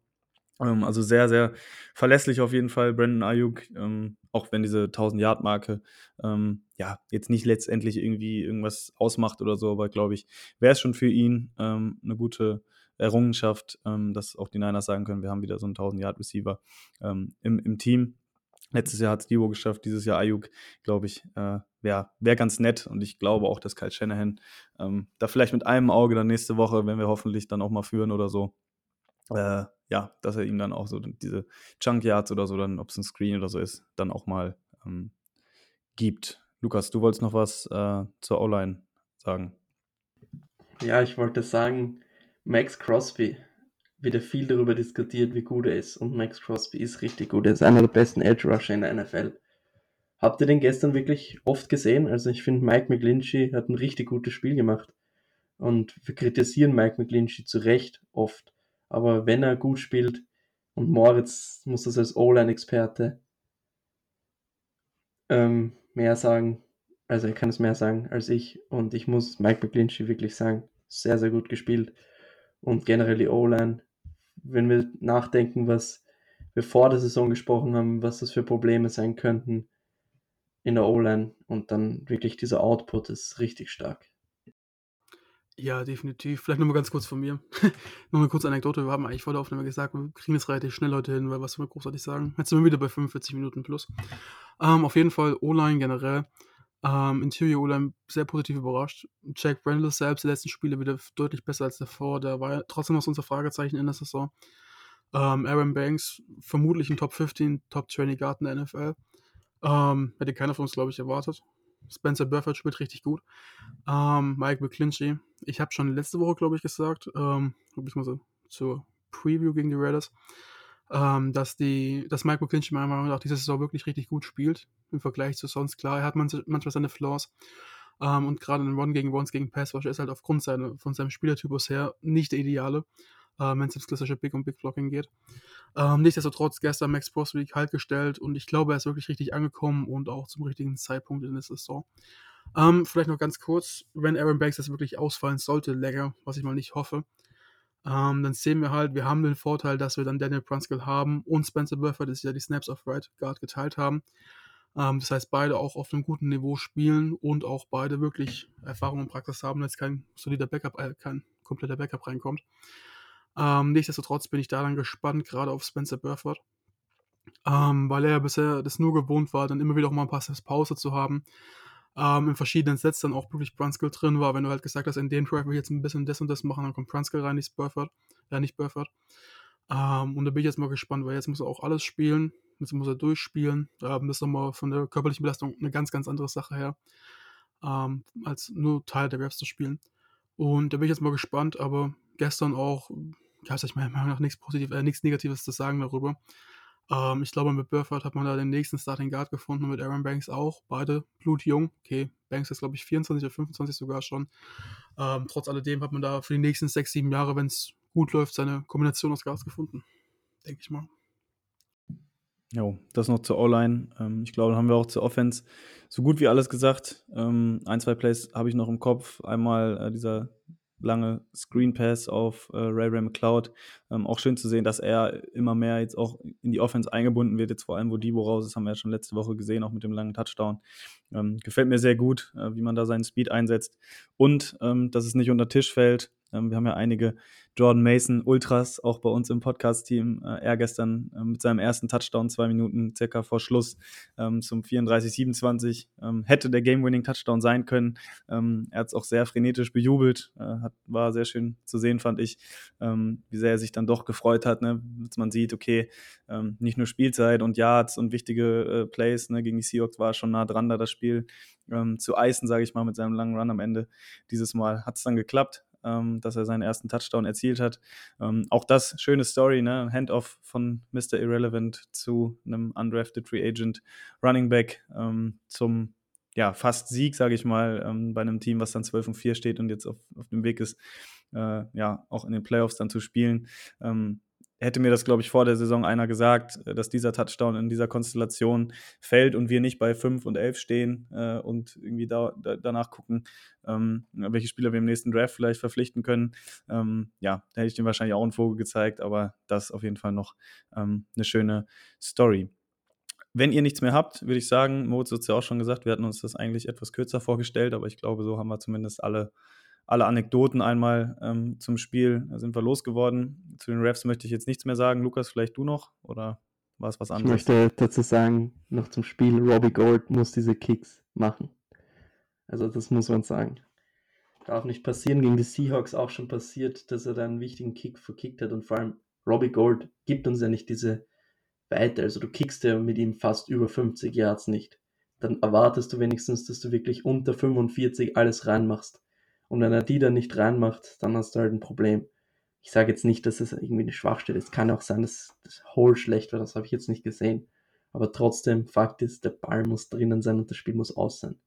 Ähm, also sehr, sehr verlässlich auf jeden Fall, Brandon Ayuk, ähm, auch wenn diese 1000-Yard-Marke ähm, ja jetzt nicht letztendlich irgendwie irgendwas ausmacht oder so, aber glaube ich, wäre es schon für ihn ähm, eine gute Errungenschaft, ähm, dass auch die Niners sagen können, wir haben wieder so einen 1000-Yard-Receiver ähm, im, im Team. Letztes Jahr hat es Divo geschafft, dieses Jahr Ayuk, glaube ich, äh, wäre wär ganz nett. Und ich glaube auch, dass Kyle Shanahan ähm, da vielleicht mit einem Auge dann nächste Woche, wenn wir hoffentlich dann auch mal führen oder so, äh, ja, dass er ihm dann auch so diese Chunk Yards oder so, dann, ob es ein Screen oder so ist, dann auch mal ähm, gibt. Lukas, du wolltest noch was äh, zur O-Line sagen. Ja, ich wollte sagen, Max Crosby. Wieder viel darüber diskutiert, wie gut er ist. Und Max Crosby ist richtig gut. Er ist einer der besten Edge Rusher in der NFL. Habt ihr den gestern wirklich oft gesehen? Also ich finde, Mike McGlinchey hat ein richtig gutes Spiel gemacht. Und wir kritisieren Mike McGlinchey zu Recht oft. Aber wenn er gut spielt, und Moritz muss das als O-Line-Experte ähm, mehr sagen, also er kann es mehr sagen als ich. Und ich muss Mike McGlinchey wirklich sagen, sehr, sehr gut gespielt. Und generell die O-Line, wenn wir nachdenken, was wir vor der Saison gesprochen haben, was das für Probleme sein könnten in der O-Line und dann wirklich dieser Output ist richtig stark. Ja, definitiv. Vielleicht nochmal ganz kurz von mir. noch eine kurze Anekdote. Wir haben eigentlich vor der Aufnahme gesagt, wir kriegen es relativ schnell heute hin, weil was soll man großartig sagen? Jetzt sind wir wieder bei 45 Minuten plus. Ähm, auf jeden Fall O-Line generell. Ähm, Interior O-Line sehr positiv überrascht. Jack Brendel selbst, die letzten Spiele wieder deutlich besser als davor. Da war ja trotzdem noch so unser Fragezeichen in der Saison. Ähm, Aaron Banks, vermutlich ein Top 15, Top 20 Guard in der NFL. Ähm, hätte keiner von uns, glaube ich, erwartet. Spencer Burford spielt richtig gut. Ähm, Mike McClinchy. Ich habe schon letzte Woche, glaube ich, gesagt, ähm, beziehungsweise zur Preview gegen die Raiders, ähm, dass, die, dass Mike McClinchy meiner Meinung nach diese Saison wirklich richtig gut spielt im Vergleich zu sonst. Klar, er hat manchmal seine Flaws. Ähm, und gerade in One gegen Ones gegen Pass ist halt aufgrund seine, von seinem Spielertypus her nicht der ideale, äh, wenn es ins klassische Big und Big Blocking geht. Ähm, nichtsdestotrotz gestern Max Crosby kalt gestellt und ich glaube, er ist wirklich richtig angekommen und auch zum richtigen Zeitpunkt in der Saison. Ähm, vielleicht noch ganz kurz, wenn Aaron Banks jetzt wirklich ausfallen sollte, länger, was ich mal nicht hoffe, ähm, dann sehen wir halt, wir haben den Vorteil, dass wir dann Daniel Brunskill haben und Spencer Burford, das ja die Snaps auf Right Guard geteilt haben. Ähm, das heißt, beide auch auf einem guten Niveau spielen und auch beide wirklich Erfahrung und Praxis haben, dass kein solider Backup, äh, kein kompletter Backup reinkommt. Ähm, nichtsdestotrotz bin ich da dann gespannt, gerade auf Spencer Burford. Ähm, weil er ja bisher das nur gewohnt war, dann immer wieder auch mal ein paar Pause zu haben. Ähm, in verschiedenen Sets dann auch wirklich Brunskill drin war. Wenn du halt gesagt hast, in dem Drive will ich jetzt ein bisschen das und das machen, dann kommt Brunskill rein, nicht Burford. Ja, nicht Burford. Ähm, und da bin ich jetzt mal gespannt, weil jetzt muss er auch alles spielen. Jetzt muss er durchspielen. Ähm, das ist nochmal von der körperlichen Belastung eine ganz, ganz andere Sache her, ähm, als nur Teil der Raps zu spielen. Und da bin ich jetzt mal gespannt, aber gestern auch, ja, sag ich mal, nach nichts, Positiv, äh, nichts Negatives zu sagen darüber. Ähm, ich glaube, mit Burford hat man da den nächsten Starting Guard gefunden und mit Aaron Banks auch. Beide blutjung. Okay, Banks ist, glaube ich, 24 oder 25 sogar schon. Ähm, trotz alledem hat man da für die nächsten 6, 7 Jahre, wenn es gut läuft, seine Kombination aus Guards gefunden. Denke ich mal. Jo, das noch zur O-Line. Ähm, ich glaube, dann haben wir auch zur Offense so gut wie alles gesagt. Ähm, ein, zwei Plays habe ich noch im Kopf. Einmal äh, dieser lange Screen Pass auf äh, Ray Ray McLeod. Ähm, auch schön zu sehen, dass er immer mehr jetzt auch in die Offense eingebunden wird, jetzt vor allem, wo Debo raus ist, haben wir ja schon letzte Woche gesehen, auch mit dem langen Touchdown. Ähm, gefällt mir sehr gut, äh, wie man da seinen Speed einsetzt und ähm, dass es nicht unter Tisch fällt. Ähm, wir haben ja einige Jordan Mason Ultras auch bei uns im Podcast-Team. Äh, er gestern äh, mit seinem ersten Touchdown, zwei Minuten circa vor Schluss ähm, zum 34-27. Ähm, hätte der Game-Winning-Touchdown sein können. Ähm, er hat es auch sehr frenetisch bejubelt. Äh, hat, war sehr schön zu sehen, fand ich, ähm, wie sehr er sich dann doch gefreut hat. Ne? Dass man sieht, okay, ähm, nicht nur Spielzeit und Yards und wichtige äh, Plays. Ne? Gegen die Seahawks war schon nah dran, da das Spiel zu eisen, sage ich mal, mit seinem langen Run am Ende. Dieses Mal hat es dann geklappt ähm, dass er seinen ersten Touchdown erzielt hat. Ähm, auch das, schöne Story, ne? Handoff von Mr. Irrelevant zu einem undrafted Free Agent Running Back ähm, zum ja, fast Sieg, sage ich mal, ähm, bei einem Team, was dann 12 und 4 steht und jetzt auf, auf dem Weg ist, äh, ja, auch in den Playoffs dann zu spielen. Ähm, hätte mir das, glaube ich, vor der Saison einer gesagt, äh, dass dieser Touchdown in dieser Konstellation fällt und wir nicht bei 5 und 11 stehen äh, und irgendwie da, da, danach gucken, ähm, welche Spieler wir im nächsten Draft vielleicht verpflichten können. Ähm, ja, da hätte ich dem wahrscheinlich auch einen Vogel gezeigt, aber das auf jeden Fall noch ähm, eine schöne Story. Wenn ihr nichts mehr habt, würde ich sagen, Moritz hat es ja auch schon gesagt, wir hatten uns das eigentlich etwas kürzer vorgestellt, aber ich glaube, so haben wir zumindest alle alle Anekdoten einmal ähm, zum Spiel sind wir losgeworden. Zu den Refs möchte ich jetzt nichts mehr sagen. Lukas, vielleicht du noch oder war es was anderes? Ich möchte dazu sagen, noch zum Spiel, Robbie Gold muss diese Kicks machen. Also das muss man sagen. Darf nicht passieren, gegen die Seahawks auch schon passiert, dass er da einen wichtigen Kick verkickt hat und vor allem Robbie Gold gibt uns ja nicht diese Weite. Also du kickst ja mit ihm fast über 50 Yards nicht. Dann erwartest du wenigstens, dass du wirklich unter 45 alles reinmachst. Und wenn er die dann nicht reinmacht, dann hast du halt ein Problem. Ich sage jetzt nicht, dass es irgendwie eine Schwachstelle ist. Es kann auch sein, dass das Hole schlecht war, das habe ich jetzt nicht gesehen. Aber trotzdem, Fakt ist, der Ball muss drinnen sein und das Spiel muss aus sein.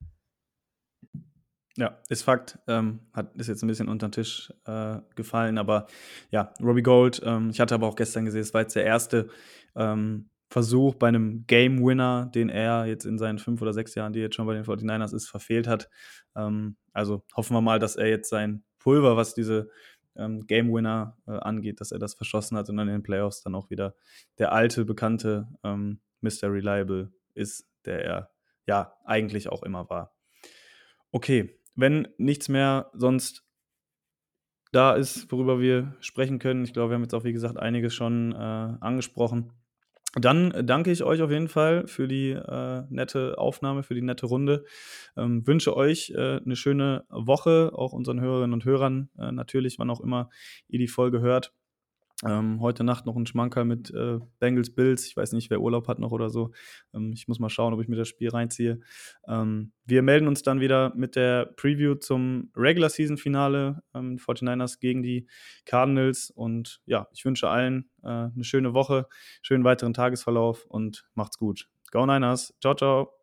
Ja, ist Fakt. Ähm, hat, ist jetzt ein bisschen unter den Tisch äh, gefallen, aber ja, Robbie Gold, ähm, ich hatte aber auch gestern gesehen, es war jetzt der erste ähm, Versuch bei einem Game Winner, den er jetzt in seinen fünf oder sechs Jahren, die jetzt schon bei den 49ers ist, verfehlt hat. Ähm, also hoffen wir mal, dass er jetzt sein Pulver, was diese ähm, Game Winner äh, angeht, dass er das verschossen hat und dann in den Playoffs dann auch wieder der alte, bekannte ähm, Mr. Reliable ist, der er ja eigentlich auch immer war. Okay, wenn nichts mehr sonst da ist, worüber wir sprechen können, ich glaube, wir haben jetzt auch, wie gesagt, einiges schon äh, angesprochen. Dann danke ich euch auf jeden Fall für die äh, nette Aufnahme, für die nette Runde. Ähm, wünsche euch äh, eine schöne Woche, auch unseren Hörerinnen und Hörern äh, natürlich, wann auch immer ihr die Folge hört. Ähm, heute Nacht noch ein Schmanker mit äh, Bengals Bills. Ich weiß nicht, wer Urlaub hat noch oder so. Ähm, ich muss mal schauen, ob ich mir das Spiel reinziehe. Ähm, wir melden uns dann wieder mit der Preview zum Regular Season Finale. 49ers ähm, gegen die Cardinals. Und ja, ich wünsche allen äh, eine schöne Woche, schönen weiteren Tagesverlauf und macht's gut. Go Niners. Ciao, ciao.